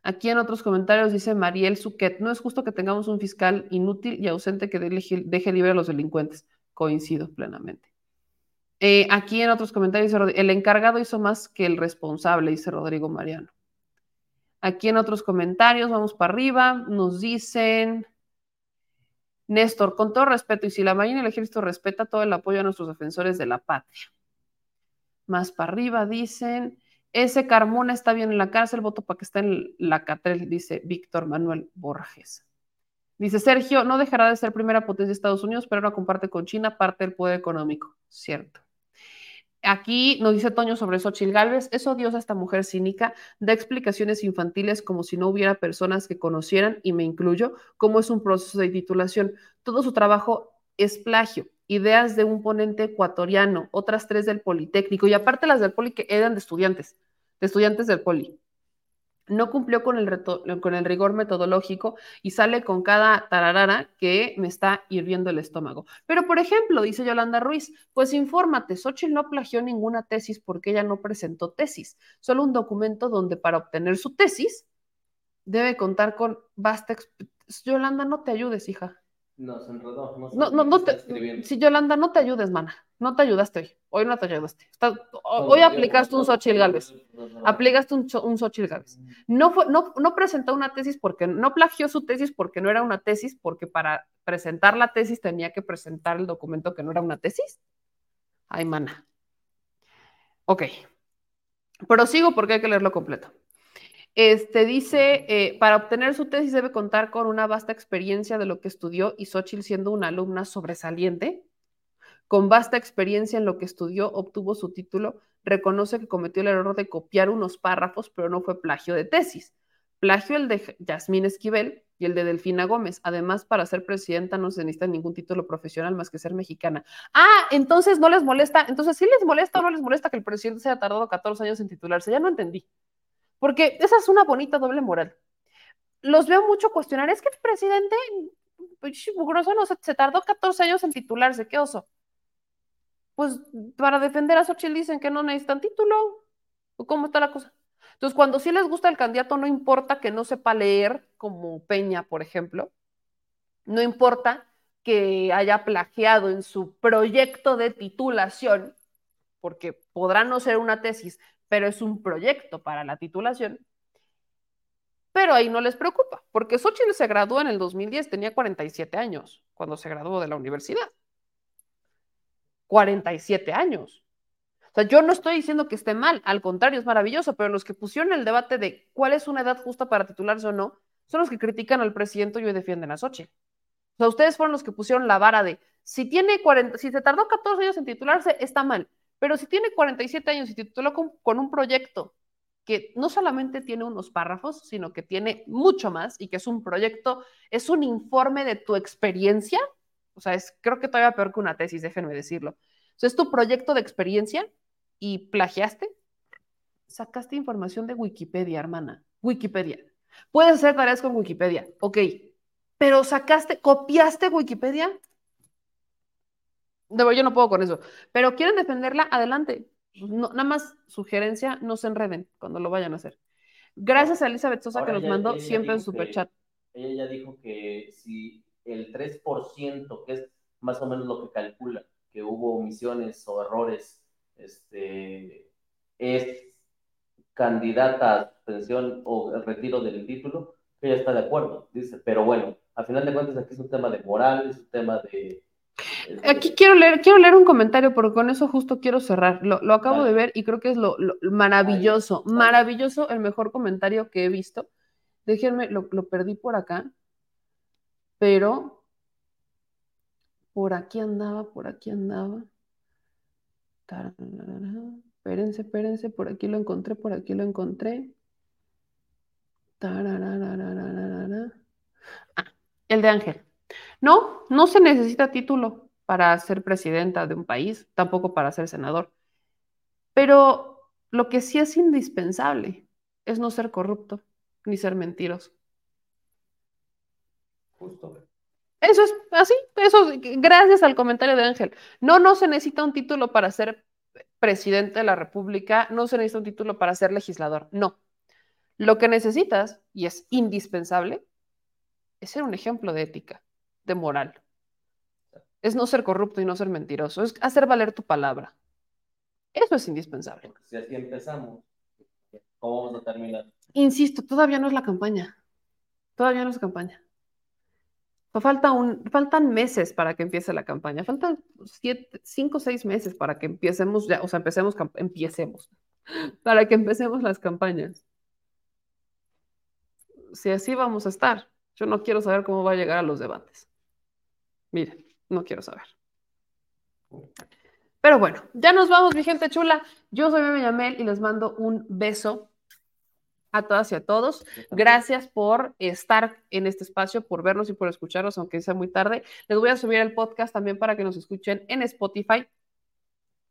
Aquí en otros comentarios dice Mariel Suquet, no es justo que tengamos un fiscal inútil y ausente que deje, libre a los delincuentes. Coincido plenamente. Eh, aquí en otros comentarios dice, el encargado hizo más que el responsable, dice Rodrigo Mariano. Aquí en otros comentarios, vamos para arriba, nos dicen, Néstor, con todo respeto, y si la Marina y el Ejército respeta todo el apoyo a nuestros defensores de la patria. Más para arriba dicen, Ese Carmona está bien en la cárcel, voto para que esté en la cárcel, dice Víctor Manuel Borges. Dice Sergio, no dejará de ser primera potencia de Estados Unidos, pero ahora comparte con China parte del poder económico. Cierto. Aquí nos dice Toño sobre Xochitl Galvez, es odiosa esta mujer cínica, da explicaciones infantiles como si no hubiera personas que conocieran, y me incluyo, cómo es un proceso de titulación. Todo su trabajo es plagio, ideas de un ponente ecuatoriano, otras tres del Politécnico, y aparte las del Poli que eran de estudiantes, de estudiantes del Poli no cumplió con el, reto, con el, rigor metodológico y sale con cada tararara que me está hirviendo el estómago. Pero, por ejemplo, dice Yolanda Ruiz, pues infórmate, Xochitl no plagió ninguna tesis porque ella no presentó tesis, solo un documento donde para obtener su tesis debe contar con vasta... Yolanda, no te ayudes, hija. No, se enredó. No, no, no, no te, si Yolanda, no te ayudes, mana. No te ayudaste hoy. Hoy no te ayudaste. Está, hoy aplicaste un Xochitl Galvez. Aplicaste un, un Xochitl Galvez. No, fue, no, no presentó una tesis porque no plagió su tesis porque no era una tesis, porque para presentar la tesis tenía que presentar el documento que no era una tesis. Ay, mana. Ok. Prosigo porque hay que leerlo completo. Este dice, eh, para obtener su tesis debe contar con una vasta experiencia de lo que estudió y Xochitl siendo una alumna sobresaliente, con vasta experiencia en lo que estudió, obtuvo su título, reconoce que cometió el error de copiar unos párrafos, pero no fue plagio de tesis. Plagio el de Yasmín Esquivel y el de Delfina Gómez. Además, para ser presidenta no se necesita ningún título profesional más que ser mexicana. Ah, entonces no les molesta, entonces sí les molesta o no les molesta que el presidente se haya tardado 14 años en titularse. Ya no entendí. Porque esa es una bonita doble moral. Los veo mucho cuestionar, es que el presidente, pues, grosso no, se tardó 14 años en titularse, qué oso. Pues para defender a Xochitl dicen que no necesitan título. ¿Cómo está la cosa? Entonces, cuando sí les gusta el candidato, no importa que no sepa leer, como Peña, por ejemplo, no importa que haya plagiado en su proyecto de titulación, porque podrá no ser una tesis, pero es un proyecto para la titulación. Pero ahí no les preocupa, porque Xochitl se graduó en el 2010, tenía 47 años cuando se graduó de la universidad. 47 años. O sea, yo no estoy diciendo que esté mal, al contrario, es maravilloso, pero los que pusieron el debate de cuál es una edad justa para titularse o no, son los que critican al presidente y hoy defienden a Xochitl. O sea, ustedes fueron los que pusieron la vara de si tiene 40, si se tardó 14 años en titularse, está mal. Pero si tiene 47 años y tituló con un proyecto que no solamente tiene unos párrafos, sino que tiene mucho más y que es un proyecto, es un informe de tu experiencia, o sea, es creo que todavía peor que una tesis, déjenme decirlo. O sea, es tu proyecto de experiencia y plagiaste, sacaste información de Wikipedia, hermana, Wikipedia. Puedes hacer tareas con Wikipedia, ok, pero sacaste, copiaste Wikipedia, yo no puedo con eso. Pero quieren defenderla, adelante. nada más sugerencia, no se enreden cuando lo vayan a hacer. Gracias a Elizabeth Sosa que nos mandó siempre en superchat. Ella ya dijo que si el 3%, que es más o menos lo que calcula, que hubo omisiones o errores, este, es candidata a suspensión o retiro del título, ella está de acuerdo, dice, pero bueno, al final de cuentas aquí es un tema de moral, es un tema de, Aquí quiero leer, quiero leer un comentario, porque con eso justo quiero cerrar. Lo, acabo de ver y creo que es lo, maravilloso, maravilloso, el mejor comentario que he visto. Déjenme, lo, perdí por acá, pero por aquí andaba, por aquí andaba. Espérense, espérense, por aquí lo encontré, por aquí lo encontré. Ah, el de Ángel. No, no se necesita título para ser presidenta de un país, tampoco para ser senador. Pero lo que sí es indispensable es no ser corrupto ni ser mentiroso. Justo. Eso es así, eso gracias al comentario de Ángel. No, no se necesita un título para ser presidente de la República, no se necesita un título para ser legislador, no. Lo que necesitas, y es indispensable, es ser un ejemplo de ética de moral. Es no ser corrupto y no ser mentiroso, es hacer valer tu palabra. Eso es indispensable. Si así empezamos, ¿cómo vamos a terminar? Insisto, todavía no es la campaña. Todavía no es campaña. Falta un, faltan meses para que empiece la campaña. Faltan siete, cinco o seis meses para que empecemos ya, o sea, empecemos, empecemos. para que empecemos las campañas. Si así vamos a estar, yo no quiero saber cómo va a llegar a los debates. Miren, no quiero saber. Pero bueno, ya nos vamos, mi gente chula. Yo soy Meme Yamel y les mando un beso a todas y a todos. Gracias por estar en este espacio, por vernos y por escucharnos, aunque sea muy tarde. Les voy a subir el podcast también para que nos escuchen en Spotify,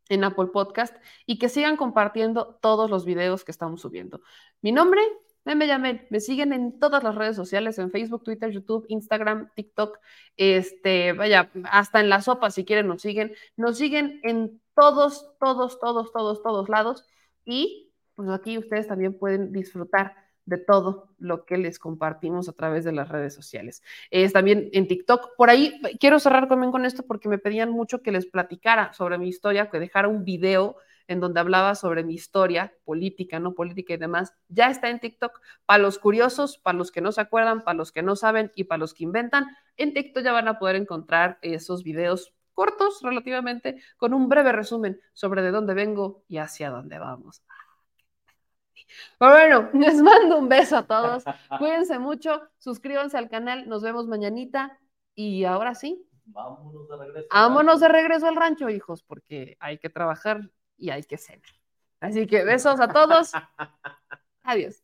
en Apple Podcast y que sigan compartiendo todos los videos que estamos subiendo. Mi nombre, Meme Yamel. Me siguen en todas las redes sociales, en Facebook, Twitter, YouTube, Instagram, TikTok, este, vaya, hasta en la sopa si quieren nos siguen. Nos siguen en todos, todos, todos, todos, todos lados y pues aquí ustedes también pueden disfrutar de todo lo que les compartimos a través de las redes sociales. Es también en TikTok. Por ahí quiero cerrar también con esto porque me pedían mucho que les platicara sobre mi historia, que dejara un video en donde hablaba sobre mi historia política, no política y demás. Ya está en TikTok. Para los curiosos, para los que no se acuerdan, para los que no saben y para los que inventan, en TikTok ya van a poder encontrar esos videos cortos relativamente con un breve resumen sobre de dónde vengo y hacia dónde vamos. Pero bueno, les mando un beso a todos. Cuídense mucho, suscríbanse al canal, nos vemos mañanita y ahora sí. Vámonos de regreso. Vámonos de regreso al rancho, hijos, porque hay que trabajar y hay que cenar. Así que besos a todos. Adiós.